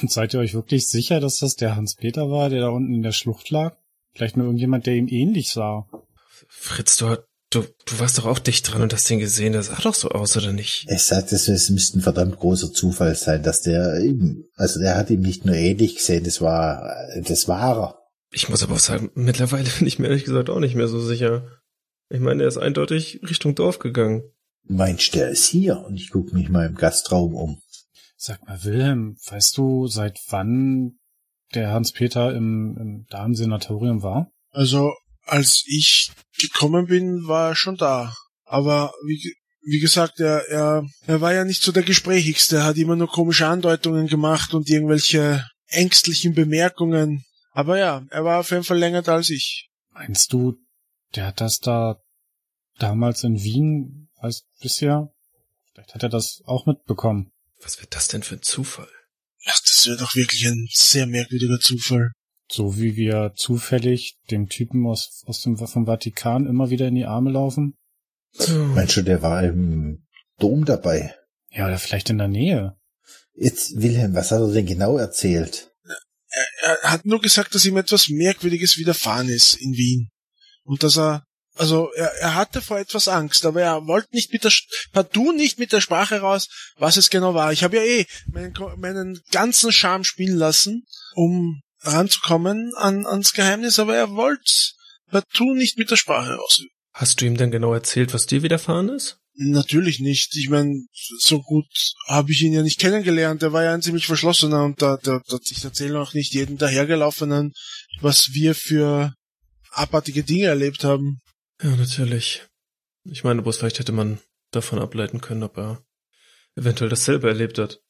Und seid ihr euch wirklich sicher, dass das der Hans-Peter war, der da unten in der Schlucht lag? Vielleicht nur irgendjemand, der ihm ähnlich sah. Fritz, du, du, du warst doch auch dicht dran und hast den gesehen. Das sah doch so aus, oder nicht? Ich sagte, es, es müsste ein verdammt großer Zufall sein, dass der ihm, also der hat ihm nicht nur ähnlich gesehen, das war, das war er. Ich muss aber auch sagen, mittlerweile bin ich mir ehrlich gesagt auch nicht mehr so sicher. Ich meine, er ist eindeutig Richtung Dorf gegangen. Meinst der ist hier? Und ich gucke mich mal im Gastraum um. Sag mal, Wilhelm, weißt du, seit wann der Hans-Peter im, im da im Senatorium war? Also, als ich gekommen bin, war er schon da. Aber wie, wie gesagt, er, er, er war ja nicht so der Gesprächigste. Er hat immer nur komische Andeutungen gemacht und irgendwelche ängstlichen Bemerkungen. Aber ja, er war auf jeden Fall länger da als ich. Meinst du, der hat das da damals in Wien als bisher? Vielleicht hat er das auch mitbekommen. Was wird das denn für ein Zufall? Ach, das wäre doch wirklich ein sehr merkwürdiger Zufall. So wie wir zufällig dem Typen aus, aus dem vom Vatikan immer wieder in die Arme laufen? Meinst du, der war im Dom dabei? Ja, oder vielleicht in der Nähe. Jetzt, Wilhelm, was hat er denn genau erzählt? Er, hat nur gesagt, dass ihm etwas Merkwürdiges widerfahren ist in Wien. Und dass er, also er, er hatte vor etwas Angst, aber er wollte nicht mit der, partout nicht mit der Sprache raus, was es genau war. Ich habe ja eh meinen, meinen ganzen Charme spielen lassen, um ranzukommen an, ans Geheimnis, aber er wollte partout nicht mit der Sprache raus. Hast du ihm denn genau erzählt, was dir widerfahren ist? Natürlich nicht. Ich meine, so gut habe ich ihn ja nicht kennengelernt. Er war ja ein ziemlich verschlossener und da, da, da ich erzähle auch nicht jedem dahergelaufenen, was wir für abartige Dinge erlebt haben. Ja, natürlich. Ich meine, bloß vielleicht hätte man davon ableiten können, ob er eventuell dasselbe erlebt hat.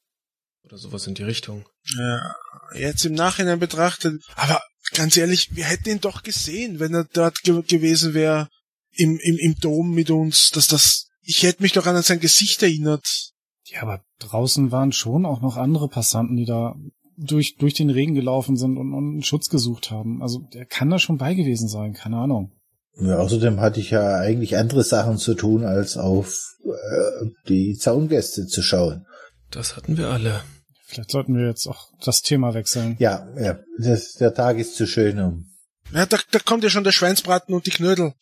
Oder sowas in die Richtung. Ja, jetzt im Nachhinein betrachtet. Aber ganz ehrlich, wir hätten ihn doch gesehen, wenn er dort ge gewesen wäre im, im, im Dom mit uns, dass das ich hätte mich doch an sein Gesicht erinnert. Ja, aber draußen waren schon auch noch andere Passanten, die da durch, durch den Regen gelaufen sind und, und Schutz gesucht haben. Also der kann da schon bei gewesen sein, keine Ahnung. Ja, außerdem hatte ich ja eigentlich andere Sachen zu tun, als auf äh, die Zaungäste zu schauen. Das hatten wir alle. Vielleicht sollten wir jetzt auch das Thema wechseln. Ja, ja, das, der Tag ist zu schön um. Ja, da, da kommt ja schon der Schweinsbraten und die Knödel.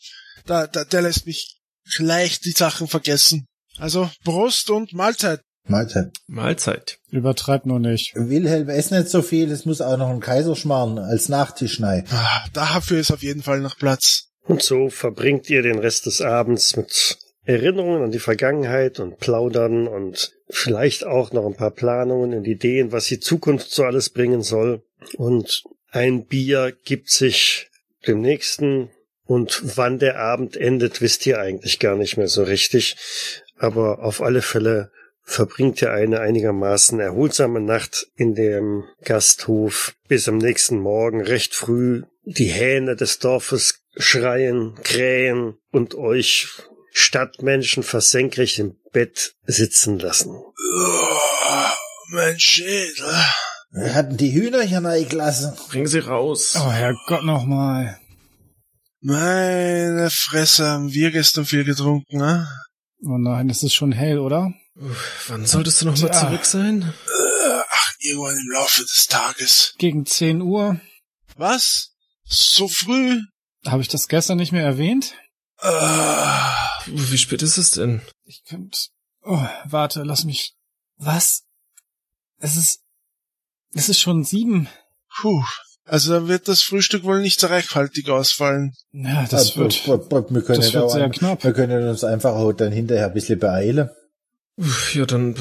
Da, da, der lässt mich leicht die Sachen vergessen. Also Brust und Mahlzeit. Mahlzeit. Mahlzeit. Übertreib nur nicht. Wilhelm, ess nicht so viel, es muss auch noch ein Kaiserschmarrn als Nachtisch rein. Ah, dafür ist auf jeden Fall noch Platz. Und so verbringt ihr den Rest des Abends mit Erinnerungen an die Vergangenheit und Plaudern und vielleicht auch noch ein paar Planungen und Ideen, was die Zukunft so alles bringen soll. Und ein Bier gibt sich dem nächsten und wann der Abend endet, wisst ihr eigentlich gar nicht mehr so richtig. Aber auf alle Fälle verbringt ihr eine einigermaßen erholsame Nacht in dem Gasthof bis am nächsten Morgen recht früh die Hähne des Dorfes schreien, krähen und euch Stadtmenschen versenkrecht im Bett sitzen lassen. Oh, mein Schädel. Wir hatten die Hühner hier reingelassen. Bring sie raus. Oh Herrgott nochmal. Meine Fresse, haben wir gestern viel getrunken, ne? Oh nein, es ist schon hell, oder? Uff, wann solltest du noch mal Ja. zurück sein? Äh, Ach, irgendwann im Laufe des Tages. Gegen 10 Uhr. Was? So früh? Habe ich das gestern nicht mehr erwähnt? Äh, Wie spät ist es denn? Ich könnte. Oh, warte, lass mich. Was? Es ist. Es ist schon sieben. puh. Also dann wird das Frühstück wohl nicht so reichhaltig ausfallen. Ja, das Äh, wird. b- b- wir können Das ja wird sehr ein- knapp. Wir können uns einfach auch dann hinterher ein bisschen beeilen. Ja, dann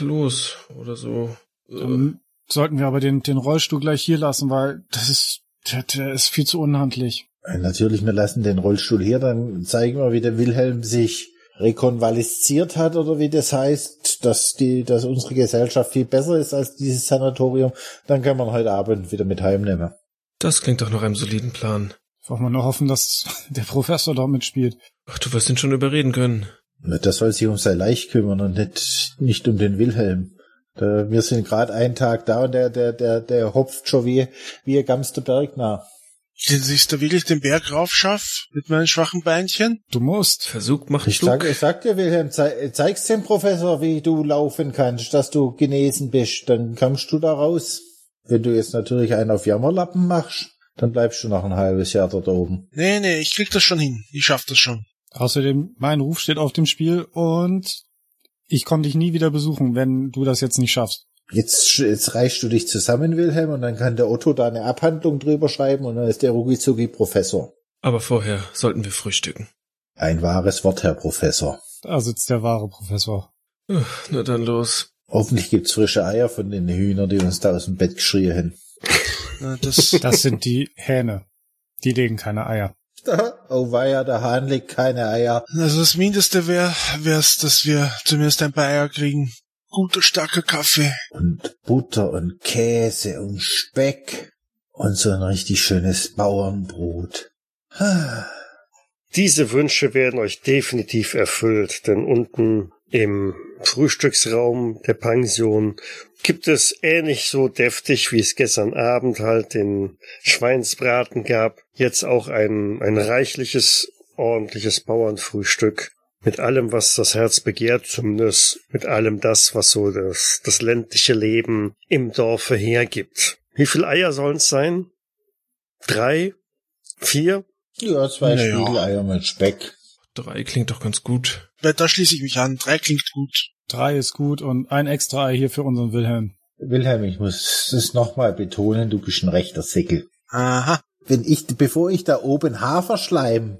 los oder so. Dann sollten wir aber den, den Rollstuhl gleich hier lassen, weil das ist. Der, der ist viel zu unhandlich. Natürlich, wir lassen den Rollstuhl hier, dann zeigen wir, wie der Wilhelm sich rekonvalesziert hat oder wie das heißt, dass die, dass unsere Gesellschaft viel besser ist als dieses Sanatorium. Dann können wir heute Abend wieder mit heimnehmen. Das klingt doch nach einem soliden Plan. Wollen wir nur hoffen, dass der Professor dort mitspielt. Ach, du wirst ihn schon überreden können. Na, Der soll sich um sein Leich kümmern und nicht, nicht um den Wilhelm. Da, wir sind gerade einen Tag da und der, der, der, der hopft schon wie, wie ein Gamster Berg nach. Dass ich da wirklich den Berg raufschaff mit meinen schwachen Beinchen? Du musst. Versuch macht Ich sag, ich sag dir, Wilhelm, zei zeig's dem Professor, wie du laufen kannst, dass du genesen bist. Dann kommst du da raus. Wenn du jetzt natürlich einen auf Jammerlappen machst, dann bleibst du noch ein halbes Jahr dort oben. Nee, nee, ich krieg das schon hin. Ich schaff das schon. Außerdem, mein Ruf steht auf dem Spiel und ich komme dich nie wieder besuchen, wenn du das jetzt nicht schaffst. Jetzt, jetzt reichst du dich zusammen, Wilhelm, und dann kann der Otto da eine Abhandlung drüber schreiben und dann ist der Rugizugi Professor. Aber vorher sollten wir frühstücken. Ein wahres Wort, Herr Professor. Da sitzt der wahre Professor. Na dann los. Hoffentlich gibt's frische Eier von den Hühnern, die uns da aus dem Bett geschrien Na, Das, Das sind die Hähne. Die legen keine Eier. oh weia, der Hahn legt keine Eier. also das Mindeste wäre, wär's, dass wir zumindest ein paar Eier kriegen. Guter, starker Kaffee. Und Butter und Käse und Speck. Und so ein richtig schönes Bauernbrot. Diese Wünsche werden euch definitiv erfüllt, denn unten im Frühstücksraum der Pension gibt es ähnlich so deftig, wie es gestern Abend halt den Schweinsbraten gab, jetzt auch ein, ein reichliches, ordentliches Bauernfrühstück mit allem, was das Herz begehrt, zumindest mit allem das, was so das, das ländliche Leben im Dorfe hergibt. Wie viel Eier sollen es sein? Drei? Vier? Ja, zwei Naja. Spiegeleier mit Speck. Drei klingt doch ganz gut. Weil Da schließe ich mich an. Drei klingt gut. Drei ist gut und ein extra Ei hier für unseren Wilhelm. Wilhelm, ich muss es nochmal betonen, du bist ein rechter Sickel. Aha. Wenn ich, bevor ich da oben Haferschleim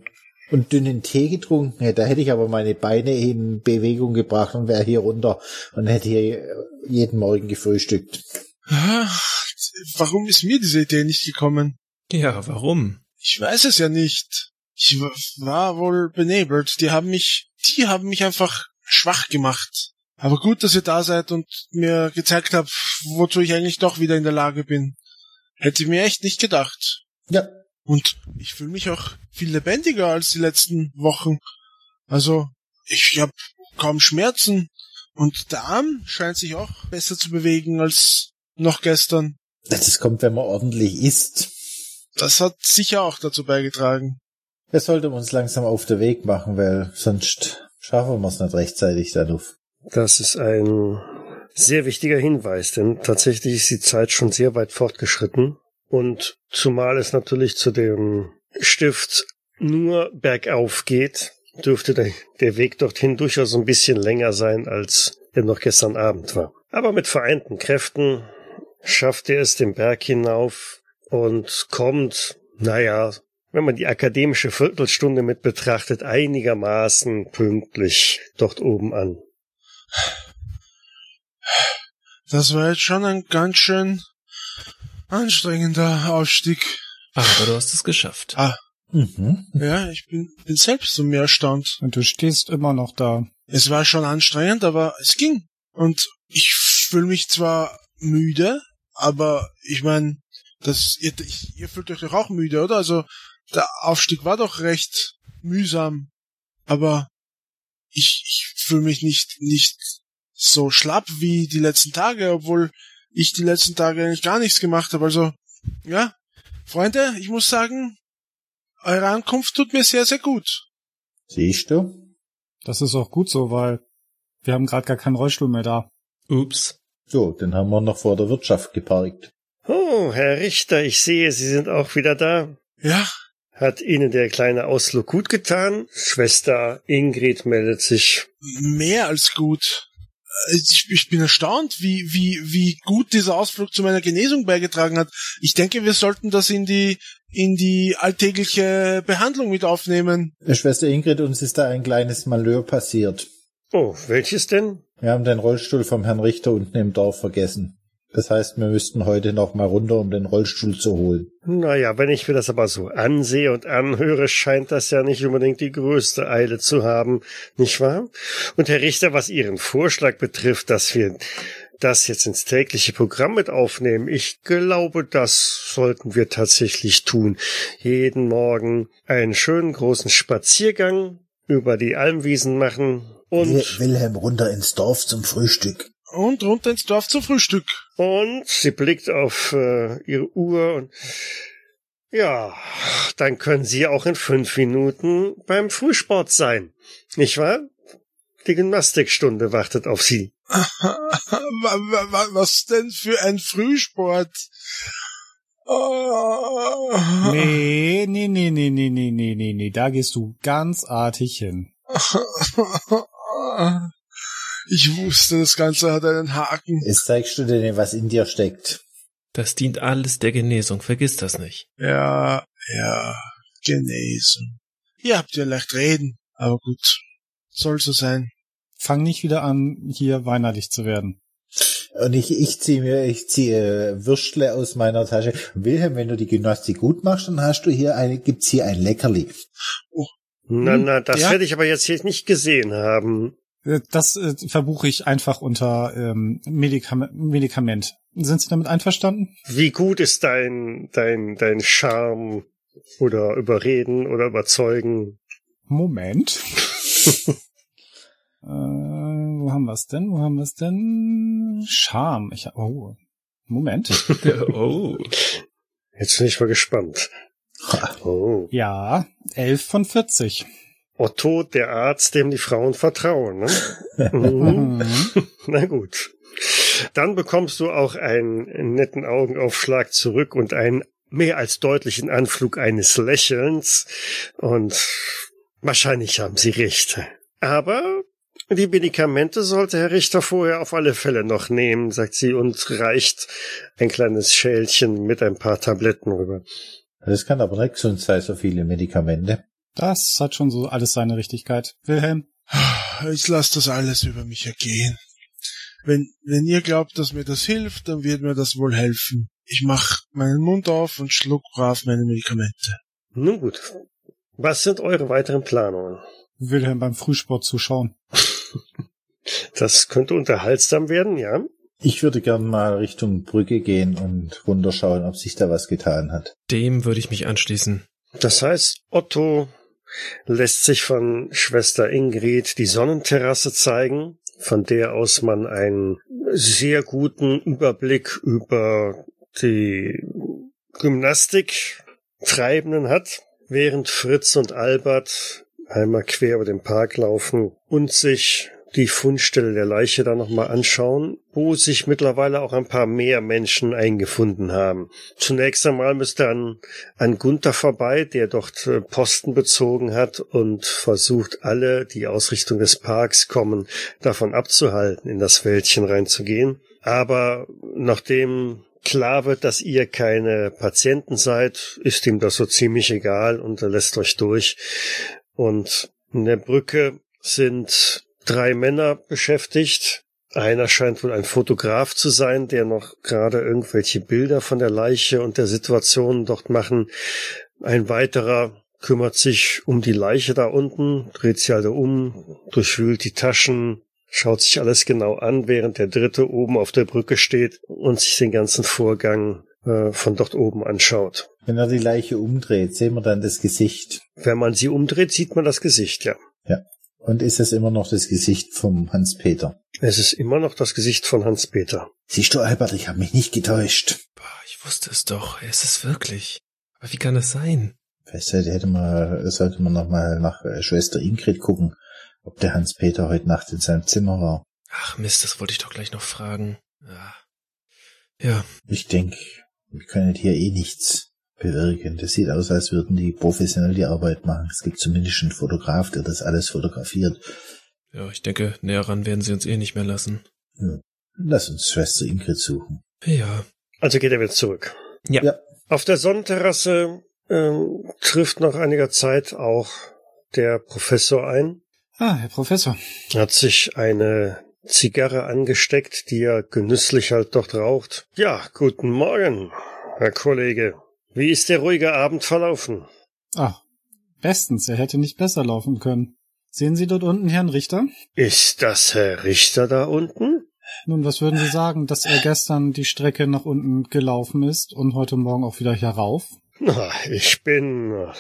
und dünnen Tee getrunken hätte, da hätte ich aber meine Beine in Bewegung gebracht und wäre hier runter und hätte hier jeden Morgen gefrühstückt. Warum ist mir diese Idee nicht gekommen? Ja, warum? Ich weiß es ja nicht. Ich w- war wohl benebelt. Die haben mich, die haben mich einfach schwach gemacht. Aber gut, dass ihr da seid und mir gezeigt habt, wozu ich eigentlich doch wieder in der Lage bin. Hätte ich mir echt nicht gedacht. Ja, Und ich fühle mich auch viel lebendiger als die letzten Wochen. Also, ich habe kaum Schmerzen und der Arm scheint sich auch besser zu bewegen als noch gestern. das kommt, wenn man ordentlich isst. Das hat sicher auch dazu beigetragen. Wir sollten uns langsam auf den Weg machen, weil sonst schaffen wir es nicht rechtzeitig darauf. Das ist ein sehr wichtiger Hinweis, denn tatsächlich ist die Zeit schon sehr weit fortgeschritten. Und zumal es natürlich zu dem Stift nur bergauf geht, dürfte der, Weg dorthin durchaus ein bisschen länger sein, als er noch gestern Abend war. Aber mit vereinten Kräften schafft er es den Berg hinauf und kommt, naja, wenn man die akademische Viertelstunde mit betrachtet, einigermaßen pünktlich dort oben an. Das war jetzt schon ein ganz schön anstrengender Aufstieg. Aber du hast es geschafft. Ah, Mhm. ja, ich bin, bin selbst so mehr erstaunt. Und du stehst immer noch da. Es war schon anstrengend, aber es ging. Und ich fühle mich zwar müde, aber ich meine, das, ihr, ich, ihr fühlt euch doch auch müde, oder? Also der Aufstieg war doch recht mühsam. Aber ich, ich fühle mich nicht, nicht so schlapp wie die letzten Tage, obwohl ich die letzten Tage eigentlich gar nichts gemacht habe. Also, ja, Freunde, ich muss sagen, eure Ankunft tut mir sehr, sehr gut. Siehst du? Das ist auch gut so, weil wir haben gerade gar keinen Rollstuhl mehr da. Ups. So, den haben wir noch vor der Wirtschaft geparkt. Oh, Herr Richter, ich sehe, Sie sind auch wieder da. Ja, Hat Ihnen der kleine Ausflug gut getan? Schwester Ingrid meldet sich. mehr als gut. Äh, Ich, ich bin erstaunt, wie, wie, wie gut dieser Ausflug zu meiner Genesung beigetragen hat. Ich denke, wir sollten das in die, in die alltägliche Behandlung mit aufnehmen. Schwester Ingrid, uns ist da ein kleines Malheur passiert. Oh, welches denn? Wir haben den Rollstuhl vom Herrn Richter unten im Dorf vergessen. Das heißt, wir müssten heute noch mal runter, um den Rollstuhl zu holen. Naja, wenn ich mir das aber so ansehe und anhöre, scheint das ja nicht unbedingt die größte Eile zu haben, nicht wahr? Und Herr Richter, was Ihren Vorschlag betrifft, dass wir das jetzt ins tägliche Programm mit aufnehmen. Ich glaube, das sollten wir tatsächlich tun. Jeden Morgen einen schönen großen Spaziergang über die Almwiesen machen und Wil- Wilhelm runter ins Dorf zum Frühstück. Und runter ins Dorf zum Frühstück. Und sie blickt auf äh, ihre Uhr und ja, dann können sie auch in fünf Minuten beim Frühsport sein. Nicht wahr? Die Gymnastikstunde wartet auf sie. Wa- wa- wa- Was denn für ein Frühsport? Oh. Nee, nee, nee, nee, nee, nee, nee, nee, nee, da gehst du ganz artig hin. Ich wusste, das Ganze hat einen Haken. Jetzt zeigst du denen, was in dir steckt. Das dient alles der Genesung, vergiss das nicht. Ja, ja, genesen. Ihr habt ja leicht reden, aber gut, soll so sein. Fang nicht wieder an, hier weinerlich zu werden. Und ich, ich ziehe mir, ich ziehe Würstle aus meiner Tasche. Wilhelm, wenn du die Gymnastik gut machst, dann hast du hier eine, gibt's hier ein Leckerli. Na, Hm, na, das ja. werde ich aber jetzt hier nicht gesehen haben. Äh, Das äh, verbuche ich einfach unter ähm, Medikam Medikament. Sind Sie damit einverstanden? Wie gut ist dein, dein, dein Charme oder überreden oder überzeugen? Moment. äh, wo haben wir's denn? Wo haben wir's denn? Charme. Ich, oh. Moment. oh. Jetzt bin ich mal gespannt. Oh. Ja, 11 von 40. Otto, der Arzt, dem die Frauen vertrauen. Ne? Mhm. Na gut. Dann bekommst du auch einen netten Augenaufschlag zurück und einen mehr als deutlichen Anflug eines Lächelns. Und wahrscheinlich haben sie recht. Aber die Medikamente sollte Herr Richter vorher auf alle Fälle noch nehmen, sagt sie und reicht ein kleines Schälchen mit ein paar Tabletten rüber. Das kann aber nicht gesund sein, so viele Medikamente. Das hat schon so alles seine Richtigkeit. Wilhelm, Ich lasse das alles über mich ergehen. Wenn, wenn ihr glaubt, dass mir das hilft, dann wird mir das wohl helfen. Ich mach meinen Mund auf und schluck brav meine Medikamente. Nun gut. Was sind eure weiteren Planungen? Wilhelm beim Frühsport zuschauen. Das könnte unterhaltsam werden, ja? Ich würde gern mal Richtung Brücke gehen und runterschauen, ob sich da was getan hat. Dem würde ich mich anschließen. Das heißt, Otto lässt sich von Schwester Ingrid die Sonnenterrasse zeigen, von der aus man einen sehr guten Überblick über die Gymnastik Treibenden hat, während Fritz und Albert einmal quer über den Park laufen und sich die Fundstelle der Leiche da nochmal anschauen, wo sich mittlerweile auch ein paar mehr Menschen eingefunden haben. Zunächst einmal müsste an, an Gunther vorbei, der dort äh, Posten bezogen hat und versucht, alle, die aus Richtung des Parks kommen, davon abzuhalten, in das Wäldchen reinzugehen. Aber nachdem klar wird, dass ihr keine Patienten seid, ist ihm das so ziemlich egal und er lässt euch durch. Und in der Brücke sind drei Männer beschäftigt. Einer scheint wohl ein Fotograf zu sein, der noch gerade irgendwelche Bilder von der Leiche und der Situation dort machen. Ein weiterer kümmert sich um die Leiche da unten, dreht sie alle um, durchwühlt die Taschen, schaut sich alles genau an, während der dritte oben auf der Brücke steht und sich den ganzen Vorgang äh, von dort oben anschaut. Wenn er die Leiche umdreht, sehen wir dann das Gesicht. Wenn man sie umdreht, sieht man das Gesicht, ja. Und ist es immer noch das Gesicht vom Hans-Peter? Es ist immer noch das Gesicht von Hans-Peter. Siehst du, Albert, ich habe mich nicht getäuscht. Boah, ich wusste es doch. Es ist wirklich. Aber wie kann es sein? Vielleicht sollte, hätte man, sollte man noch mal nach äh, Schwester Ingrid gucken, ob der Hans-Peter heute Nacht in seinem Zimmer war. Ach Mist, das wollte ich doch gleich noch fragen. Ja. Ja, Ich denke, wir können hier eh nichts bewirken. Das sieht aus, als würden die professionell die Arbeit machen. Es gibt zumindest einen Fotograf, der das alles fotografiert. ja, ich denke, näher ran werden sie uns eh nicht mehr lassen. Lass uns Schwester Ingrid suchen. Ja. Also geht er wieder zurück. Ja. Ja. Auf der Sonnenterrasse ähm, trifft nach einiger Zeit auch der Professor ein, Ah, Herr Professor. hat sich eine Zigarre angesteckt, die er genüsslich halt dort raucht. Ja, guten Morgen, Herr Kollege. Wie ist der ruhige Abend verlaufen? Ah, bestens. Er hätte nicht besser laufen können. Sehen Sie dort unten Herrn Richter? Ist das Herr Richter da unten? Nun, was würden Sie sagen, dass er gestern die Strecke nach unten gelaufen ist und heute Morgen auch wieder hier rauf? Na, ich bin äh,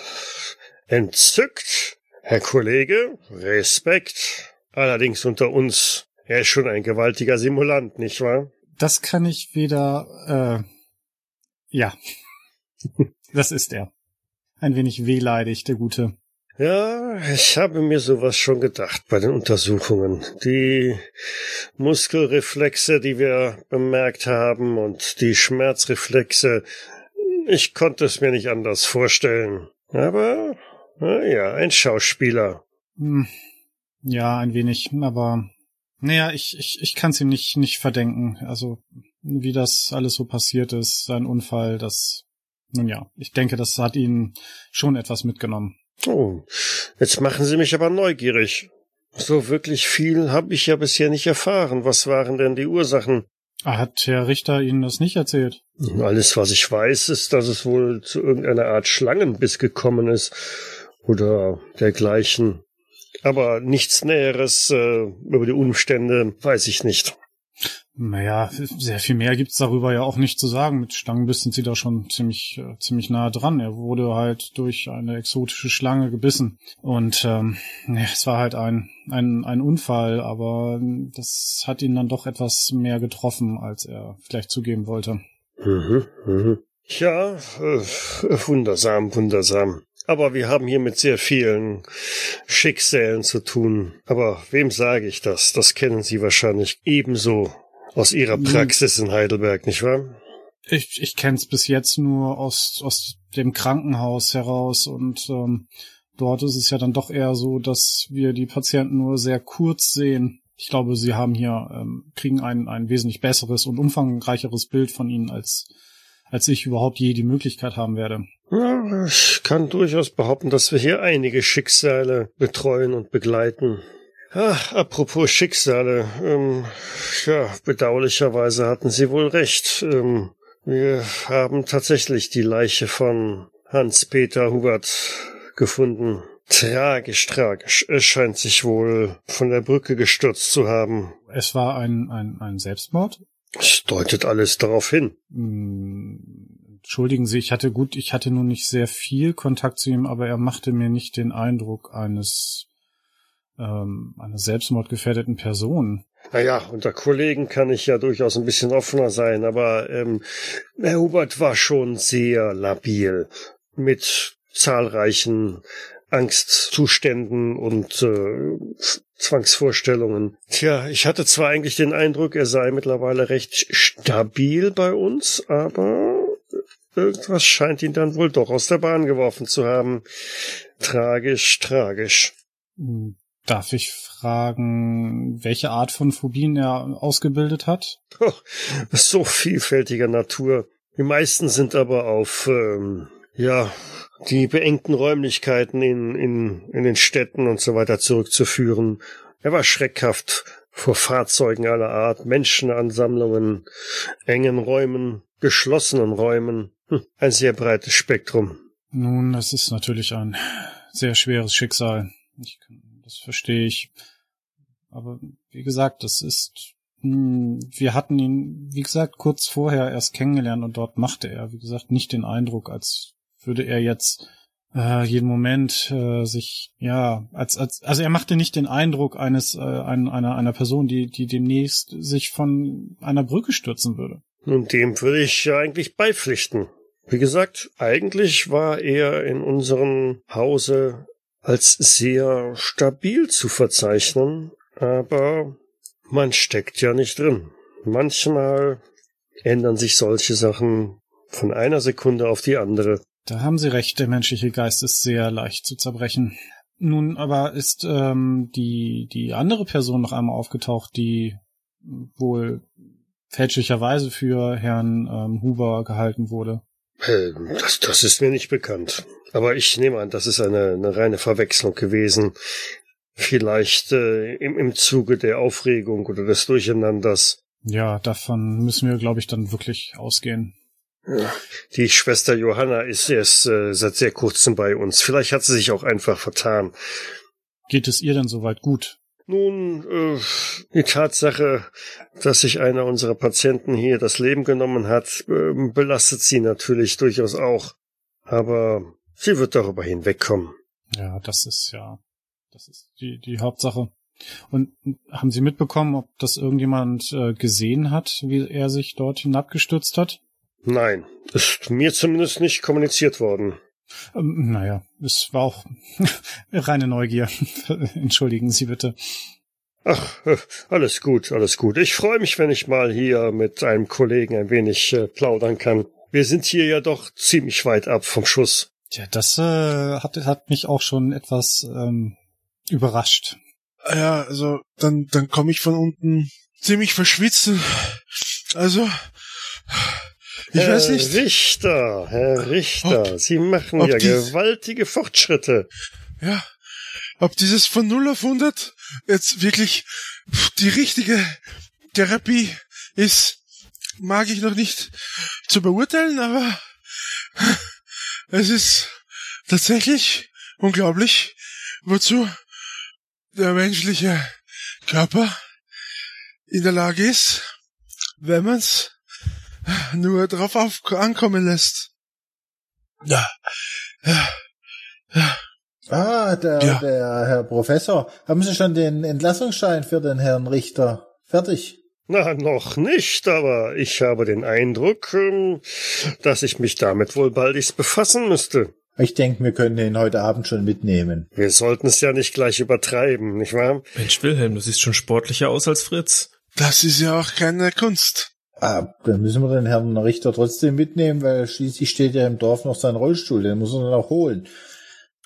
entzückt. Herr Kollege, Respekt. Allerdings unter uns, er ist schon ein gewaltiger Simulant, nicht wahr? Das kann ich weder, äh, ja. Das ist er. Ein wenig wehleidig, der Gute. Ja, ich habe mir sowas schon gedacht bei den Untersuchungen. Die Muskelreflexe, die wir bemerkt haben und die Schmerzreflexe, ich konnte es mir nicht anders vorstellen. Aber, na ja, ein Schauspieler. Hm, ja, ein wenig, aber naja, ich, ich, ich kann es ihm nicht, nicht verdenken. Also, wie das alles so passiert ist, sein Unfall, das, nun ja, ich denke, das hat ihn schon etwas mitgenommen. Oh, jetzt machen Sie mich aber neugierig. So wirklich viel habe ich ja bisher nicht erfahren. Was waren denn die Ursachen? Hat Herr Richter Ihnen das nicht erzählt? Alles, was ich weiß, ist, dass es wohl zu irgendeiner Art Schlangenbiss gekommen ist oder dergleichen. Aber nichts Näheres äh, über die Umstände weiß ich nicht. Naja, sehr viel mehr gibt's darüber ja auch nicht zu sagen. Mit Schlangenbiss sind sie da schon ziemlich, äh, ziemlich nah dran. Er wurde halt durch eine exotische Schlange gebissen. Und ähm, ja, es war halt ein, ein, ein Unfall, aber das hat ihn dann doch etwas mehr getroffen, als er vielleicht zugeben wollte. Mhm, mhm. Ja, äh, wundersam, wundersam. Aber wir haben hier mit sehr vielen Schicksalen zu tun. Aber wem sage ich das? Das kennen Sie wahrscheinlich ebenso aus Ihrer Praxis in Heidelberg, nicht wahr? Ich, ich kenne es bis jetzt nur aus, aus dem Krankenhaus heraus und ähm, dort ist es ja dann doch eher so, dass wir die Patienten nur sehr kurz sehen. Ich glaube, sie haben hier, ähm, kriegen ein, ein wesentlich besseres und umfangreicheres Bild von ihnen, als, als ich überhaupt je die Möglichkeit haben werde. Ja, ich kann durchaus behaupten, dass wir hier einige Schicksale betreuen und begleiten. Ach, apropos Schicksale, ähm, ja, bedauerlicherweise hatten Sie wohl recht. Ähm, wir haben tatsächlich die Leiche von Hans-Peter Hubert gefunden. Tragisch, tragisch. Es scheint sich wohl von der Brücke gestürzt zu haben. Es war ein, ein, ein Selbstmord? Es deutet alles darauf hin. Hm, entschuldigen Sie, ich hatte gut, ich hatte nun nicht sehr viel Kontakt zu ihm, aber er machte mir nicht den Eindruck eines ähm, einer selbstmordgefährdeten Person. Naja, unter Kollegen kann ich ja durchaus ein bisschen offener sein, aber ähm, Herr Hubert war schon sehr labil mit zahlreichen Angstzuständen und äh, Zwangsvorstellungen. Tja, ich hatte zwar eigentlich den Eindruck, er sei mittlerweile recht stabil bei uns, aber irgendwas scheint ihn dann wohl doch aus der Bahn geworfen zu haben. Tragisch, tragisch. Darf ich fragen, welche Art von Phobien er ausgebildet hat? Oh, so vielfältiger Natur. Die meisten sind aber auf, ähm, ja, die beengten Räumlichkeiten in, in, in den Städten und so weiter zurückzuführen. Er war schreckhaft vor Fahrzeugen aller Art, Menschenansammlungen, engen Räumen, geschlossenen Räumen. Hm, ein sehr breites Spektrum. Nun, das ist natürlich ein sehr schweres Schicksal. Ich kann das verstehe ich. Aber wie gesagt, das ist, hm, wir hatten ihn, wie gesagt, kurz vorher erst kennengelernt und dort machte er, wie gesagt, nicht den Eindruck, als würde er jetzt äh, jeden Moment äh, sich, ja, als, als, also er machte nicht den Eindruck eines, äh, ein, einer, einer Person, die, die demnächst sich von einer Brücke stürzen würde. Nun, dem würde ich ja eigentlich beipflichten. Wie gesagt, eigentlich war er in unserem Hause als sehr stabil zu verzeichnen, aber man steckt ja nicht drin. Manchmal ändern sich solche Sachen von einer Sekunde auf die andere. Da haben Sie recht, der menschliche Geist ist sehr leicht zu zerbrechen. Nun aber ist ähm, die, die andere Person noch einmal aufgetaucht, die wohl fälschlicherweise für Herrn ähm, Huber gehalten wurde. Äh, das, das ist mir nicht bekannt. Aber ich nehme an, das ist eine, eine reine Verwechslung gewesen. Vielleicht äh, im, im Zuge der Aufregung oder des Durcheinanders. Ja, davon müssen wir, glaube ich, dann wirklich ausgehen. Ja, die Schwester Johanna ist erst äh, seit sehr kurzem bei uns. Vielleicht hat sie sich auch einfach vertan. Geht es ihr denn soweit gut? Nun, äh, die Tatsache, dass sich einer unserer Patienten hier das Leben genommen hat, äh, belastet sie natürlich durchaus auch. Aber sie wird darüber hinwegkommen. Ja, das ist ja, das ist die, die Hauptsache. Und haben Sie mitbekommen, ob das irgendjemand äh, gesehen hat, wie er sich dort hinabgestürzt hat? Nein, ist mir zumindest nicht kommuniziert worden. Ähm, naja, es war auch reine Neugier. Entschuldigen Sie bitte. Ach, äh, alles gut, alles gut. Ich freue mich, wenn ich mal hier mit einem Kollegen ein wenig äh, plaudern kann. Wir sind hier ja doch ziemlich weit ab vom Schuss. Tja, das äh, hat, hat mich auch schon etwas ähm, überrascht. Ja, also dann, dann komme ich von unten ziemlich verschwitzen. Also, ich Herr weiß nicht. Richter, Herr Richter, Ob- Sie machen ja dies- gewaltige Fortschritte. Ja, ob dieses von 0 auf 100 jetzt wirklich die richtige Therapie ist, mag ich noch nicht zu beurteilen, aber es ist tatsächlich unglaublich, wozu der menschliche Körper in der Lage ist, wenn man's nur drauf auf ankommen lässt. Ja, ja, ja. Ah, der, Ja. der Herr Professor. Haben Sie schon den Entlassungsschein für den Herrn Richter? Fertig. Na, noch nicht, aber ich habe den Eindruck, ähm, dass ich mich damit wohl baldigst befassen müsste. Ich denke, wir können ihn heute Abend schon mitnehmen. Wir sollten es ja nicht gleich übertreiben, nicht wahr? Mensch, Wilhelm, du siehst schon sportlicher aus als Fritz. Das ist ja auch keine Kunst. Ah, dann müssen wir den Herrn Richter trotzdem mitnehmen, weil schließlich steht ja im Dorf noch sein Rollstuhl, den muss er dann auch holen.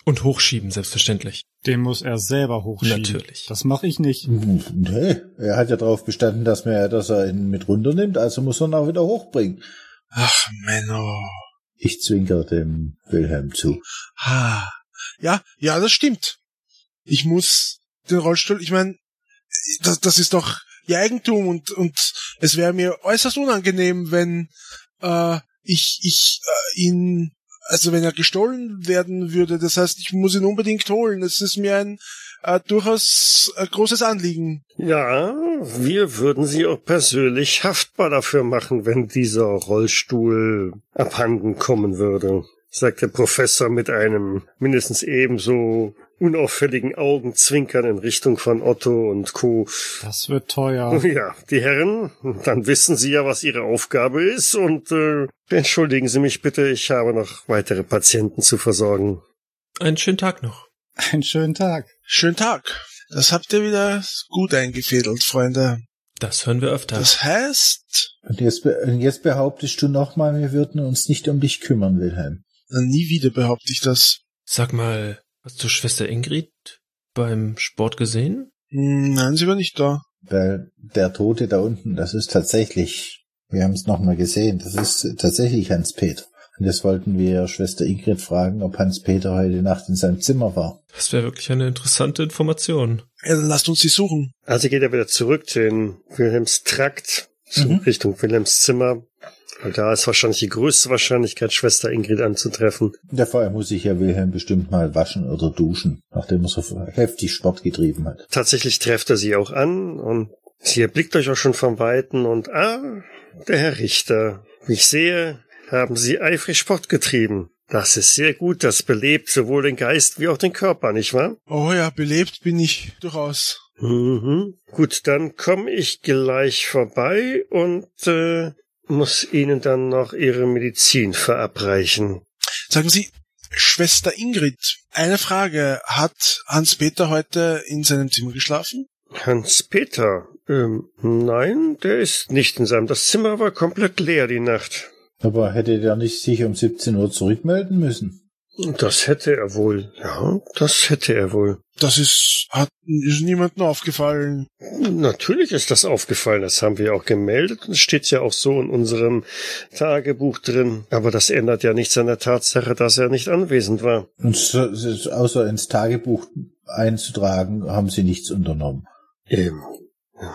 Und hochschieben, selbstverständlich. Den muss er selber hochschieben. Natürlich. Das mache ich nicht. Nee, er hat ja darauf bestanden, dass, man, dass er ihn mit runternimmt, also muss er ihn auch wieder hochbringen. Ach, Menno. Ich zwinker dem Wilhelm zu. Ha. Ja, ja, das stimmt. Ich muss den Rollstuhl, ich meine, das, das ist doch ihr Eigentum und, und es wäre mir äußerst unangenehm, wenn äh, ich, ich äh, ihn, also wenn er gestohlen werden würde. Das heißt, ich muss ihn unbedingt holen. Es ist mir ein äh, durchaus äh, großes Anliegen. Ja, wir würden Sie auch persönlich haftbar dafür machen, wenn dieser Rollstuhl abhanden kommen würde, sagt der Professor mit einem mindestens ebenso unauffälligen Augenzwinkern in Richtung von Otto und Co. Das wird teuer. Ja, die Herren, dann wissen Sie ja, was Ihre Aufgabe ist und äh, entschuldigen Sie mich bitte, ich habe noch weitere Patienten zu versorgen. Einen schönen Tag noch. Einen schönen Tag. Schönen Tag. Das habt ihr wieder gut eingefädelt, Freunde. Das hören wir öfter. Das heißt, Und jetzt, be- jetzt behauptest du nochmal, wir würden uns nicht um dich kümmern, Wilhelm. nie wieder behaupte ich das. Sag mal, hast du Schwester Ingrid beim Sport gesehen? Nein, sie war nicht da. Weil der Tote da unten, das ist tatsächlich, wir haben es nochmal gesehen, das ist tatsächlich Hans-Peter. Und jetzt wollten wir Schwester Ingrid fragen, ob Hans-Peter heute Nacht in seinem Zimmer war. Das wäre wirklich eine interessante Information. Ja, dann lasst uns sie suchen. Also geht er wieder zurück in Wilhelms Trakt, Mhm. Richtung Wilhelms Zimmer. Und da ist wahrscheinlich die größte Wahrscheinlichkeit, Schwester Ingrid anzutreffen. Der Vorher muss sich ja Wilhelm bestimmt mal waschen oder duschen, nachdem er so heftig Sport getrieben hat. Tatsächlich trefft er sie auch an und sie erblickt euch auch schon vom Weiten und ah, der Herr Richter. Wie ich sehe, haben Sie eifrig Sport getrieben. Das ist sehr gut, das belebt sowohl den Geist wie auch den Körper, nicht wahr? Oh ja, belebt bin ich durchaus. Mhm. Gut, dann komme ich gleich vorbei und äh, muss Ihnen dann noch Ihre Medizin verabreichen. Sagen Sie, Schwester Ingrid, eine Frage. Hat Hans-Peter heute in seinem Zimmer geschlafen? Hans-Peter, ähm, nein, der ist nicht in seinem. Das Zimmer war komplett leer die Nacht. Aber hätte der nicht sich um 17 Uhr zurückmelden müssen? Das hätte er wohl. Ja, das hätte er wohl. Das ist, hat, ist niemandem aufgefallen. Natürlich ist das aufgefallen, das haben wir auch gemeldet und es steht ja auch so in unserem Tagebuch drin. Aber das ändert ja nichts an der Tatsache, dass er nicht anwesend war. Und so, so, außer ins Tagebuch einzutragen, haben sie nichts unternommen. Ähm,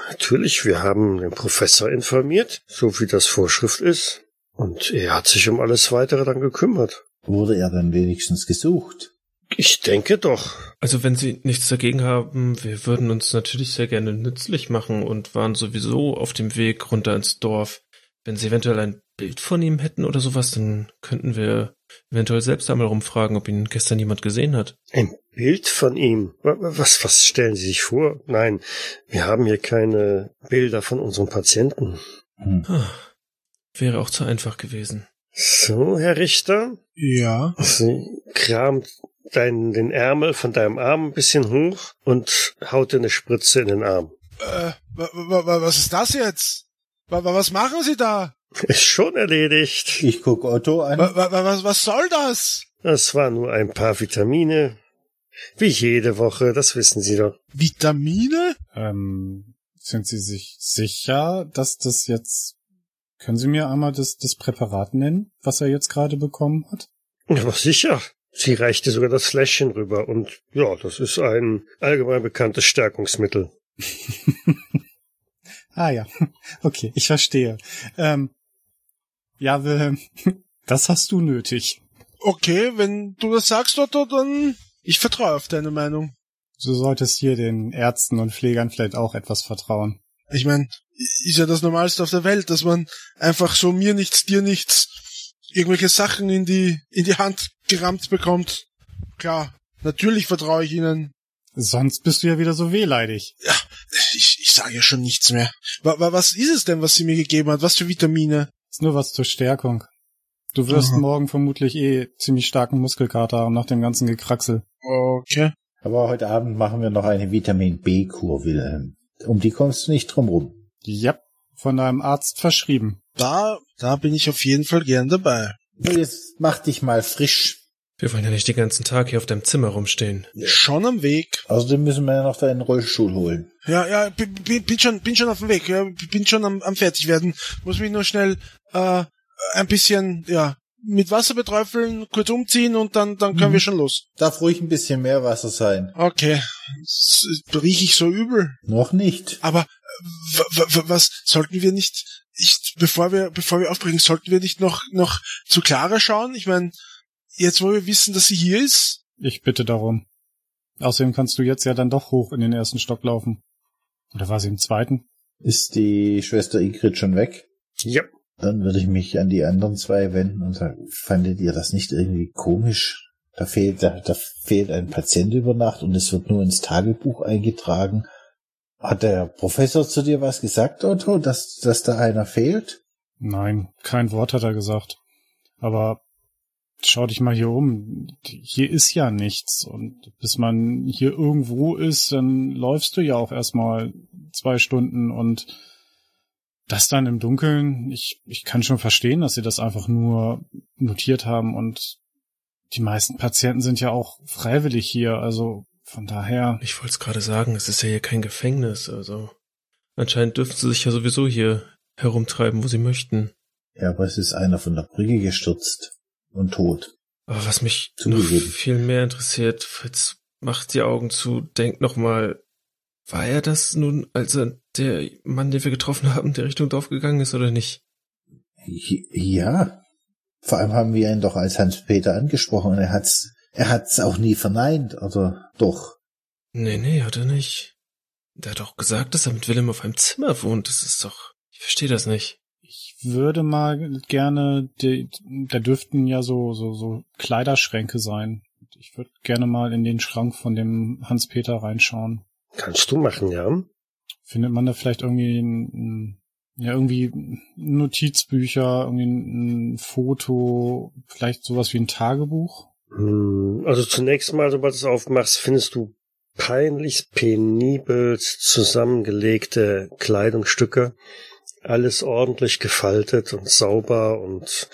natürlich, wir haben den Professor informiert, so wie das Vorschrift ist. Und er hat sich um alles weitere dann gekümmert. Wurde er dann wenigstens gesucht? Ich denke doch. Also wenn Sie nichts dagegen haben, wir würden uns natürlich sehr gerne nützlich machen und waren sowieso auf dem Weg runter ins Dorf. Wenn Sie eventuell ein Bild von ihm hätten oder sowas, dann könnten wir eventuell selbst einmal rumfragen, ob ihn gestern jemand gesehen hat. Ein Bild von ihm? Was, was stellen Sie sich vor? Nein, wir haben hier keine Bilder von unseren Patienten. Hm. Wäre auch zu einfach gewesen. So, Herr Richter? Ja. Sie kramt deinen, den Ärmel von deinem Arm ein bisschen hoch und haut dir eine Spritze in den Arm. Äh, was ist das jetzt? Was machen Sie da? Ist schon erledigt. Ich guck Otto an. Was, was soll das? Das war nur ein paar Vitamine. Wie jede Woche, das wissen Sie doch. Vitamine? Ähm, sind Sie sich sicher, dass das jetzt... Können Sie mir einmal das, das Präparat nennen, was er jetzt gerade bekommen hat? Aber sicher. Sie reichte sogar das Fläschchen rüber und ja, das ist ein allgemein bekanntes Stärkungsmittel. ah ja, okay, ich verstehe. Ähm, ja, Wilhelm, das hast du nötig. Okay, wenn du das sagst, Otto, dann ich vertraue auf deine Meinung. Du solltest hier den Ärzten und Pflegern vielleicht auch etwas vertrauen. Ich meine, ist ja das Normalste auf der Welt, dass man einfach so mir nichts, dir nichts, irgendwelche Sachen in die, in die Hand gerammt bekommt. Klar, natürlich vertraue ich ihnen. Sonst bist du ja wieder so wehleidig. Ja, ich, ich sage ja schon nichts mehr. Was ist es denn, was sie mir gegeben hat? Was für Vitamine? Ist nur was zur Stärkung. Du wirst Aha. morgen vermutlich eh ziemlich starken Muskelkater haben nach dem ganzen Gekraxel. Okay. Aber heute Abend machen wir noch eine Vitamin B-Kur, Wilhelm. Um die kommst du nicht drum rum. Ja, von deinem Arzt verschrieben. Da, da bin ich auf jeden Fall gern dabei. Jetzt mach dich mal frisch. Wir wollen ja nicht den ganzen Tag hier auf deinem Zimmer rumstehen. Schon am Weg. Außerdem müssen wir ja noch deinen Rollstuhl holen. Ja, ja, bin, bin schon, bin schon auf dem Weg. Ja, bin schon am, am Fertigwerden. Muss mich nur schnell äh, ein bisschen, ja, mit Wasser beträufeln, kurz umziehen und dann, dann können mhm. wir schon los. Darf ruhig ein bisschen mehr Wasser sein. Okay. Riech ich so übel? Noch nicht. Aber was sollten wir nicht, ich, bevor wir, bevor wir aufbrechen, sollten wir nicht noch, noch zu Clara schauen? Ich meine, Jetzt, wo wir wissen, dass sie hier ist? Ich bitte darum. Außerdem kannst du jetzt ja dann doch hoch in den ersten Stock laufen. Oder war sie im zweiten? Ist die Schwester Ingrid schon weg? Ja. Dann würde ich mich an die anderen zwei wenden und sagen, fandet ihr das nicht irgendwie komisch? Da fehlt, da, da fehlt ein Patient über Nacht und es wird nur ins Tagebuch eingetragen. Hat der Professor zu dir was gesagt, Otto, dass, dass da einer fehlt? Nein, kein Wort hat er gesagt. Aber schau dich mal hier um. Hier ist ja nichts. Und bis man hier irgendwo ist, dann läufst du ja auch erstmal zwei Stunden und das dann im Dunkeln, ich, ich kann schon verstehen, dass sie das einfach nur notiert haben und die meisten Patienten sind ja auch freiwillig hier, also von daher. Ich wollte es gerade sagen, es ist ja hier kein Gefängnis, also anscheinend dürfen sie sich ja sowieso hier herumtreiben, wo sie möchten. Ja, aber es ist einer von der Brücke gestürzt und tot. Aber was mich noch viel mehr interessiert, Fritz macht die Augen zu, denkt nochmal, war er das nun, als er der Mann, den wir getroffen haben, der Richtung Dorf gegangen ist oder nicht? Ja. Vor allem haben wir ihn doch als Hans-Peter angesprochen und er hat's, er hat's auch nie verneint, oder doch? Nee, nee, hat er nicht. Der hat doch gesagt, dass er mit Willem auf einem Zimmer wohnt. Das ist doch, ich verstehe das nicht würde mal gerne, die, da dürften ja so, so, so Kleiderschränke sein. Ich würde gerne mal in den Schrank von dem Hans-Peter reinschauen. Kannst du machen, ja. Findet man da vielleicht irgendwie ein, ja, irgendwie Notizbücher, irgendwie ein, ein Foto, vielleicht sowas wie ein Tagebuch? Hm, also zunächst mal, sobald du es aufmachst, findest du peinlich penibel zusammengelegte Kleidungsstücke alles ordentlich gefaltet und sauber und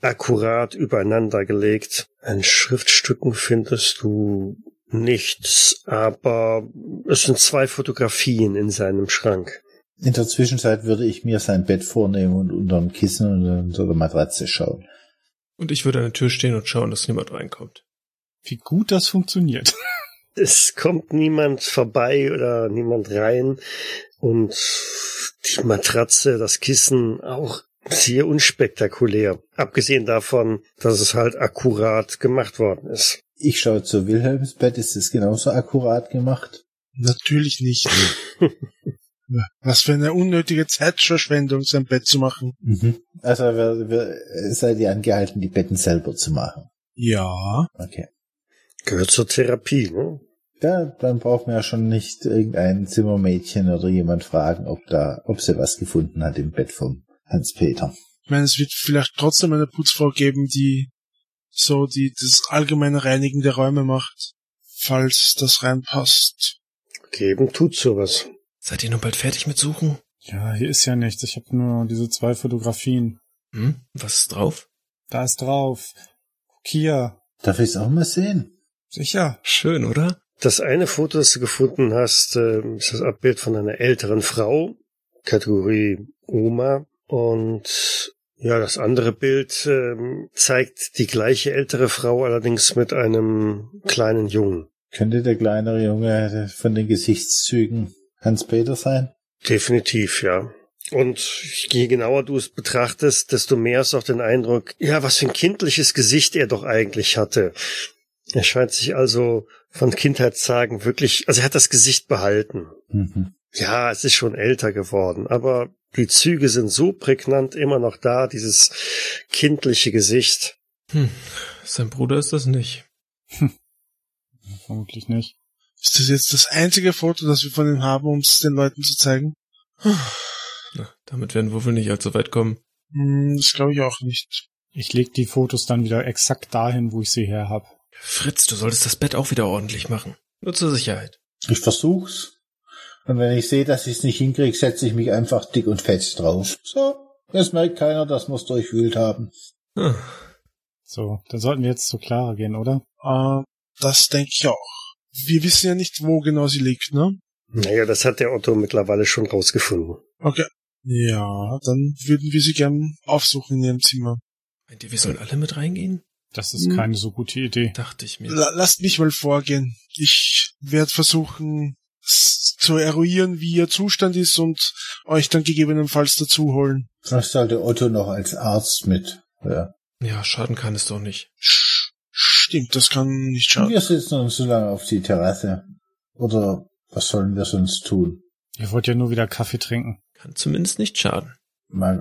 akkurat übereinander gelegt. An Schriftstücken findest du nichts, aber es sind zwei Fotografien in seinem Schrank. In der Zwischenzeit würde ich mir sein Bett vornehmen und unter dem Kissen und unter der Matratze schauen. Und ich würde an der Tür stehen und schauen, dass niemand reinkommt. Wie gut das funktioniert. Es kommt niemand vorbei oder niemand rein und die Matratze, das Kissen auch sehr unspektakulär. Abgesehen davon, dass es halt akkurat gemacht worden ist. Ich schaue zu Wilhelms Bett, ist es genauso akkurat gemacht? Natürlich nicht. Was für eine unnötige Zeitverschwendung, sein Bett zu machen. Mhm. Also wir, wir, seid ihr angehalten, die Betten selber zu machen? Ja. Okay. Gehört zur Therapie, ne? Ja, dann braucht man ja schon nicht irgendein Zimmermädchen oder jemand fragen, ob da, ob sie was gefunden hat im Bett vom Hans-Peter. Ich meine, es wird vielleicht trotzdem eine Putzfrau geben, die so die das allgemeine Reinigen der Räume macht, falls das reinpasst. Geben tut sowas. Seid ihr nun bald fertig mit Suchen? Ja, hier ist ja nichts. Ich habe nur diese zwei Fotografien. Hm? Was ist drauf? Da ist drauf. Hier. Darf ich es auch mal sehen? Sicher. Schön, oder? Das eine Foto, das du gefunden hast, äh, ist das Abbild von einer älteren Frau, Kategorie Oma. Und ja, das andere Bild ähm, zeigt die gleiche ältere Frau, allerdings mit einem kleinen Jungen. Könnte der kleinere Junge von den Gesichtszügen Hans-Peter sein? Definitiv, ja. Und je genauer du es betrachtest, desto mehr du auch den Eindruck, ja, was für ein kindliches Gesicht er doch eigentlich hatte. Er scheint sich also von Kindheitstagen wirklich, also er hat das Gesicht behalten. Mhm. Ja, es ist schon älter geworden, aber die Züge sind so prägnant immer noch da, dieses kindliche Gesicht. Hm, sein Bruder ist das nicht. Vermutlich nicht. Ist das jetzt das einzige Foto, das wir von ihm haben, um es den Leuten zu zeigen? Na, damit werden wir wohl nicht allzu weit kommen. Hm, das glaube ich auch nicht. Ich leg die Fotos dann wieder exakt dahin, wo ich sie her hab. Fritz, du solltest das Bett auch wieder ordentlich machen. Nur zur Sicherheit. Ich versuch's. Und wenn ich sehe, dass ich es nicht hinkriege, setze ich mich einfach dick und fest drauf. So, jetzt merkt keiner, dass wir's durchwühlt haben. Ah, So, dann sollten wir jetzt zu Clara gehen, oder? Äh, das denke ich auch. Wir wissen ja nicht, wo genau sie liegt, ne? Naja, das hat der Otto mittlerweile schon rausgefunden. Okay. Ja, dann würden wir sie gern aufsuchen in ihrem Zimmer. meint ihr, wir sollen alle mit reingehen? Das ist Hm. keine so gute Idee. Dachte ich mir. La lasst mich mal vorgehen. Ich werde versuchen zu eruieren, wie ihr Zustand ist und euch dann gegebenenfalls dazu holen. Das sollte Otto noch als Arzt mit. Ja. Ja, schaden kann es doch nicht. Sch stimmt, das kann nicht schaden. Wir sitzen uns so lange auf die Terrasse. Oder was sollen wir sonst tun? Ihr wollt ja nur wieder Kaffee trinken. Kann zumindest nicht schaden. Man,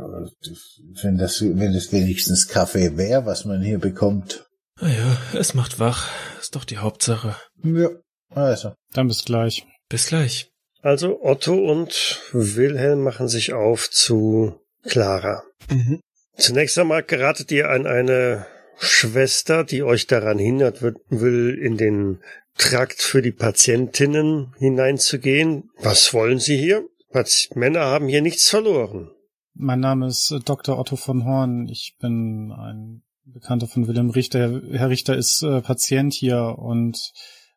wenn das, wenn es wenigstens Kaffee wäre, was man hier bekommt. Naja, es macht wach. Ist doch die Hauptsache. Ja. Also. Dann bis gleich. Bis gleich. Also Otto und Wilhelm machen sich auf zu Clara. Mhm. Zunächst einmal geratet ihr an eine Schwester, die euch daran hindert wird- will, in den Trakt für die Patientinnen hineinzugehen. Was wollen Sie hier? Männer haben hier nichts verloren. Mein Name ist äh, Dr. Otto von Horn. Ich bin ein Bekannter von Wilhelm Richter. Herr- Herr Richter ist äh, Patient hier und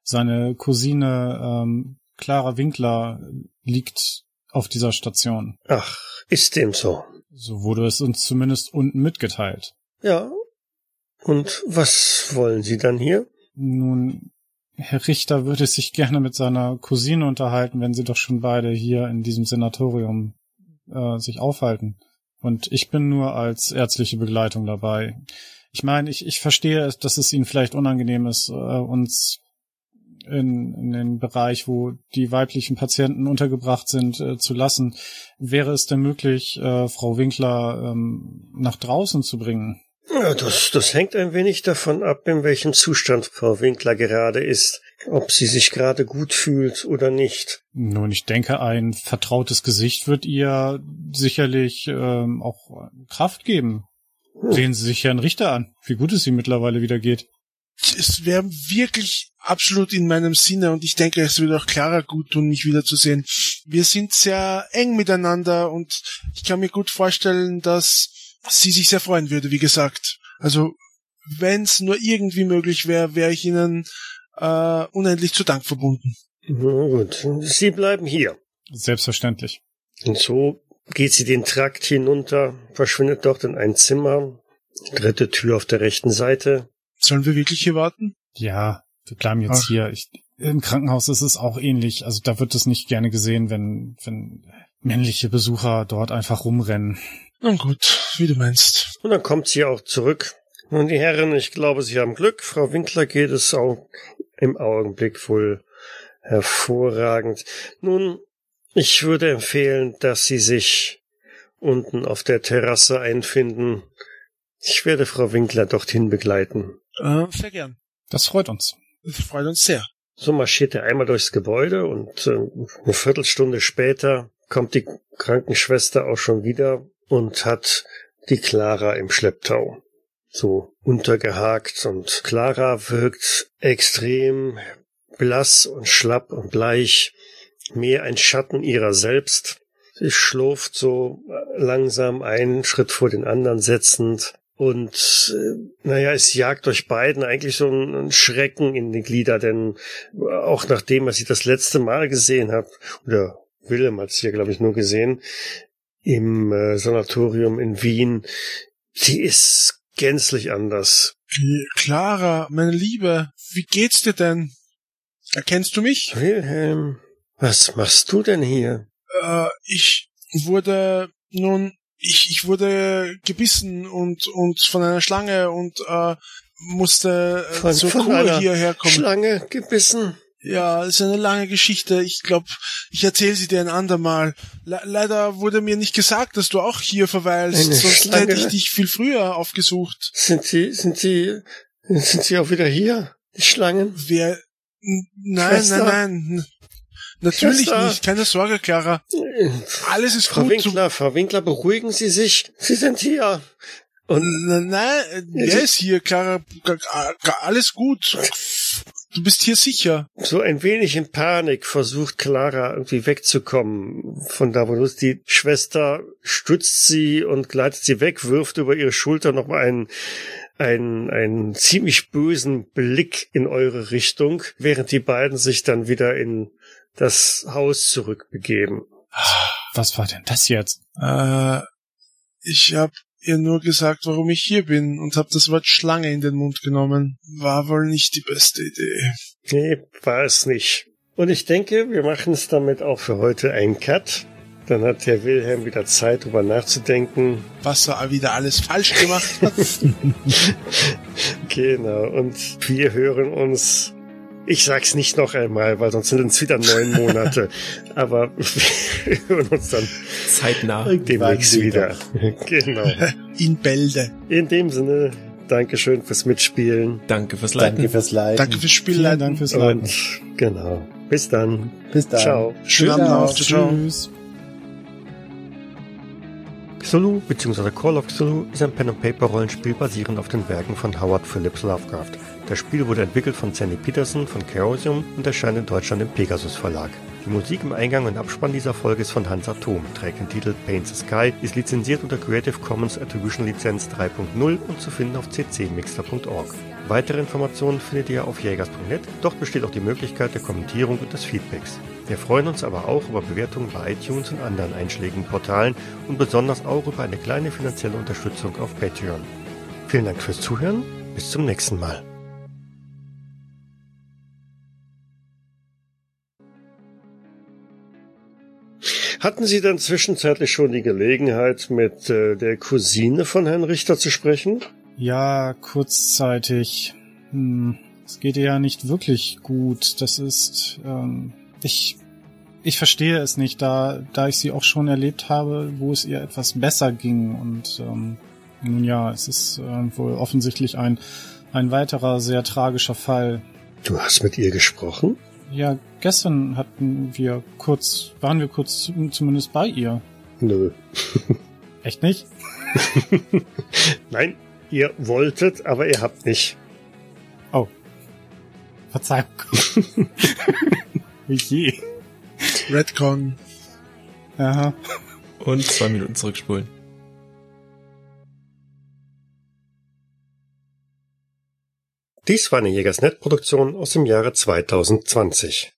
seine Cousine ähm, Clara Winkler liegt auf dieser Station. Ach, ist dem so. So wurde es uns zumindest unten mitgeteilt. Ja. Und was wollen Sie dann hier? Nun, Herr Richter würde sich gerne mit seiner Cousine unterhalten, wenn sie doch schon beide hier in diesem Senatorium äh, sich aufhalten. Und ich bin nur als ärztliche Begleitung dabei. Ich meine, ich, ich verstehe, es, dass es Ihnen vielleicht unangenehm ist, äh, uns in, in den Bereich, wo die weiblichen Patienten untergebracht sind, äh, zu lassen. Wäre es denn möglich, äh, Frau Winkler ähm, nach draußen zu bringen? Ja, das, das hängt ein wenig davon ab, in welchem Zustand Frau Winkler gerade ist. Ob sie sich gerade gut fühlt oder nicht. Nun, ich denke, ein vertrautes Gesicht wird ihr sicherlich ähm, auch Kraft geben. Sehen Sie sich Herrn Richter an, wie gut es ihm mittlerweile wieder geht. Es wäre wirklich absolut in meinem Sinne und ich denke, es würde auch Clara gut tun, mich wiederzusehen. Wir sind sehr eng miteinander und ich kann mir gut vorstellen, dass sie sich sehr freuen würde, wie gesagt. Also, wenn es nur irgendwie möglich wäre, wäre ich Ihnen äh, unendlich zu Dank verbunden. Na gut, Sie bleiben hier. Selbstverständlich. Und so geht sie den Trakt hinunter, verschwindet dort in ein Zimmer, dritte Tür auf der rechten Seite. Sollen wir wirklich hier warten? Ja, wir bleiben jetzt Ach. hier. Ich, Im Krankenhaus ist es auch ähnlich. Also da wird es nicht gerne gesehen, wenn, wenn männliche Besucher dort einfach rumrennen. Na gut, wie du meinst. Und dann kommt sie auch zurück Nun, die Herren, ich glaube, Sie haben Glück. Frau Winkler geht es auch im Augenblick wohl hervorragend. Nun, ich würde empfehlen, dass Sie sich unten auf der Terrasse einfinden. Ich werde Frau Winkler dorthin begleiten. Äh, sehr gern. Das freut uns. Das freut uns sehr. So marschiert er einmal durchs Gebäude und äh, eine Viertelstunde später kommt die Krankenschwester auch schon wieder und hat die Clara im Schlepptau. So untergehakt und Clara wirkt extrem blass und schlapp und bleich, mehr ein Schatten ihrer selbst. Sie schlurft so langsam einen Schritt vor den anderen setzend und äh, naja, es jagt euch beiden eigentlich so ein, Schrecken in die Glieder, denn auch nachdem, was ich das letzte Mal gesehen habe, oder Willem hat es ja, glaube ich, nur gesehen, im äh, Sanatorium in Wien, sie ist gänzlich anders. Clara, meine Liebe, wie geht's dir denn? Erkennst du mich? Wilhelm, was machst du denn hier? Äh, ich wurde nun ich, ich wurde gebissen und, und von einer Schlange und äh, musste äh, von, zur von Kur hierher kommen. Schlange gebissen. Ja, ist eine lange Geschichte. Ich glaube, ich erzähle sie dir ein andermal. Le leider wurde mir nicht gesagt, dass du auch hier verweilst, Eine sonst Schlange? hätte ich dich viel früher aufgesucht. Sind sie, sind sie, sind sie auch wieder hier? Die Schlangen? Wer? N- Nein, Schwester? nein, nein. Natürlich Schwester? nicht. Keine Sorge, Clara. Alles ist Frau gut. Winkler, Frau Winkler, beruhigen Sie sich. Sie sind hier. Und Nein, nein, wer ist hier, Clara? Alles gut. Du bist hier sicher. so ein wenig in Panik versucht Clara irgendwie wegzukommen von da, wo du. Die Schwester stützt sie und gleitet sie weg, wirft über ihre Schulter noch mal einen, einen, einen ziemlich bösen Blick in eure Richtung, während die beiden sich dann wieder in das Haus zurückbegeben. Was war denn das jetzt? Äh, ich hab ihr nur gesagt, warum ich hier bin und hab das Wort Schlange in den Mund genommen. War wohl nicht die beste Idee. Nee, war es nicht. Und ich denke, wir machen es damit auch für heute einen Cut. Dann hat Herr Wilhelm wieder Zeit, drüber nachzudenken. Was er wieder alles falsch gemacht hat. Genau. Und wir hören uns. Ich sag's nicht noch einmal, weil sonst sind es wieder neun Monate. Aber wir hören uns dann Zeitnah. demnächst wieder. Genau. in Bälde. In dem Sinne, Dankeschön fürs Mitspielen. Danke fürs Leiten. Danke fürs Leiten. Danke fürs Vielen Spielleiten. Dank fürs Leiten. Und genau. Bis dann. Bis dann. Ciao. Schönen Abend noch. Tschüss. Cthulhu bzw. Call of Cthulhu ist ein Pen-and-Paper-Rollenspiel basierend auf den Werken von Howard Phillips Lovecraft. Das Spiel wurde entwickelt von Sandy Peterson von Chaosium und erscheint in Deutschland im Pegasus Verlag. Die Musik im Eingang und Abspann dieser Folge ist von Hans Atom, trägt den Titel Paint the Sky, ist lizenziert unter Creative Commons Attribution Lizenz 3.0 und zu finden auf ccmixter.org. Weitere Informationen findet ihr auf jägers.net, dort besteht auch die Möglichkeit der Kommentierung und des Feedbacks. Wir freuen uns aber auch über Bewertungen bei iTunes und anderen einschlägigen Portalen und besonders auch über eine kleine finanzielle Unterstützung auf Patreon. Vielen Dank fürs Zuhören, bis zum nächsten Mal. Hatten Sie dann zwischenzeitlich schon die Gelegenheit, mit äh, der Cousine von Herrn Richter zu sprechen? Ja, kurzzeitig. Hm, es geht ihr ja nicht wirklich gut. Das ist, ähm, ich, ich verstehe es nicht, da, da ich sie auch schon erlebt habe, wo es ihr etwas besser ging. Und ähm, nun ja, es ist äh, wohl offensichtlich ein, ein weiterer sehr tragischer Fall. Du hast mit ihr gesprochen? Ja, gestern hatten wir kurz, waren wir kurz zu- zumindest bei ihr. Nö. Echt nicht? Nein, ihr wolltet, aber ihr habt nicht. Oh. Verzeihung. Wie je. Redcon. Aha. Und zwei Minuten zurückspulen. Dies war eine Jägersnet-Produktion aus dem Jahre 2020.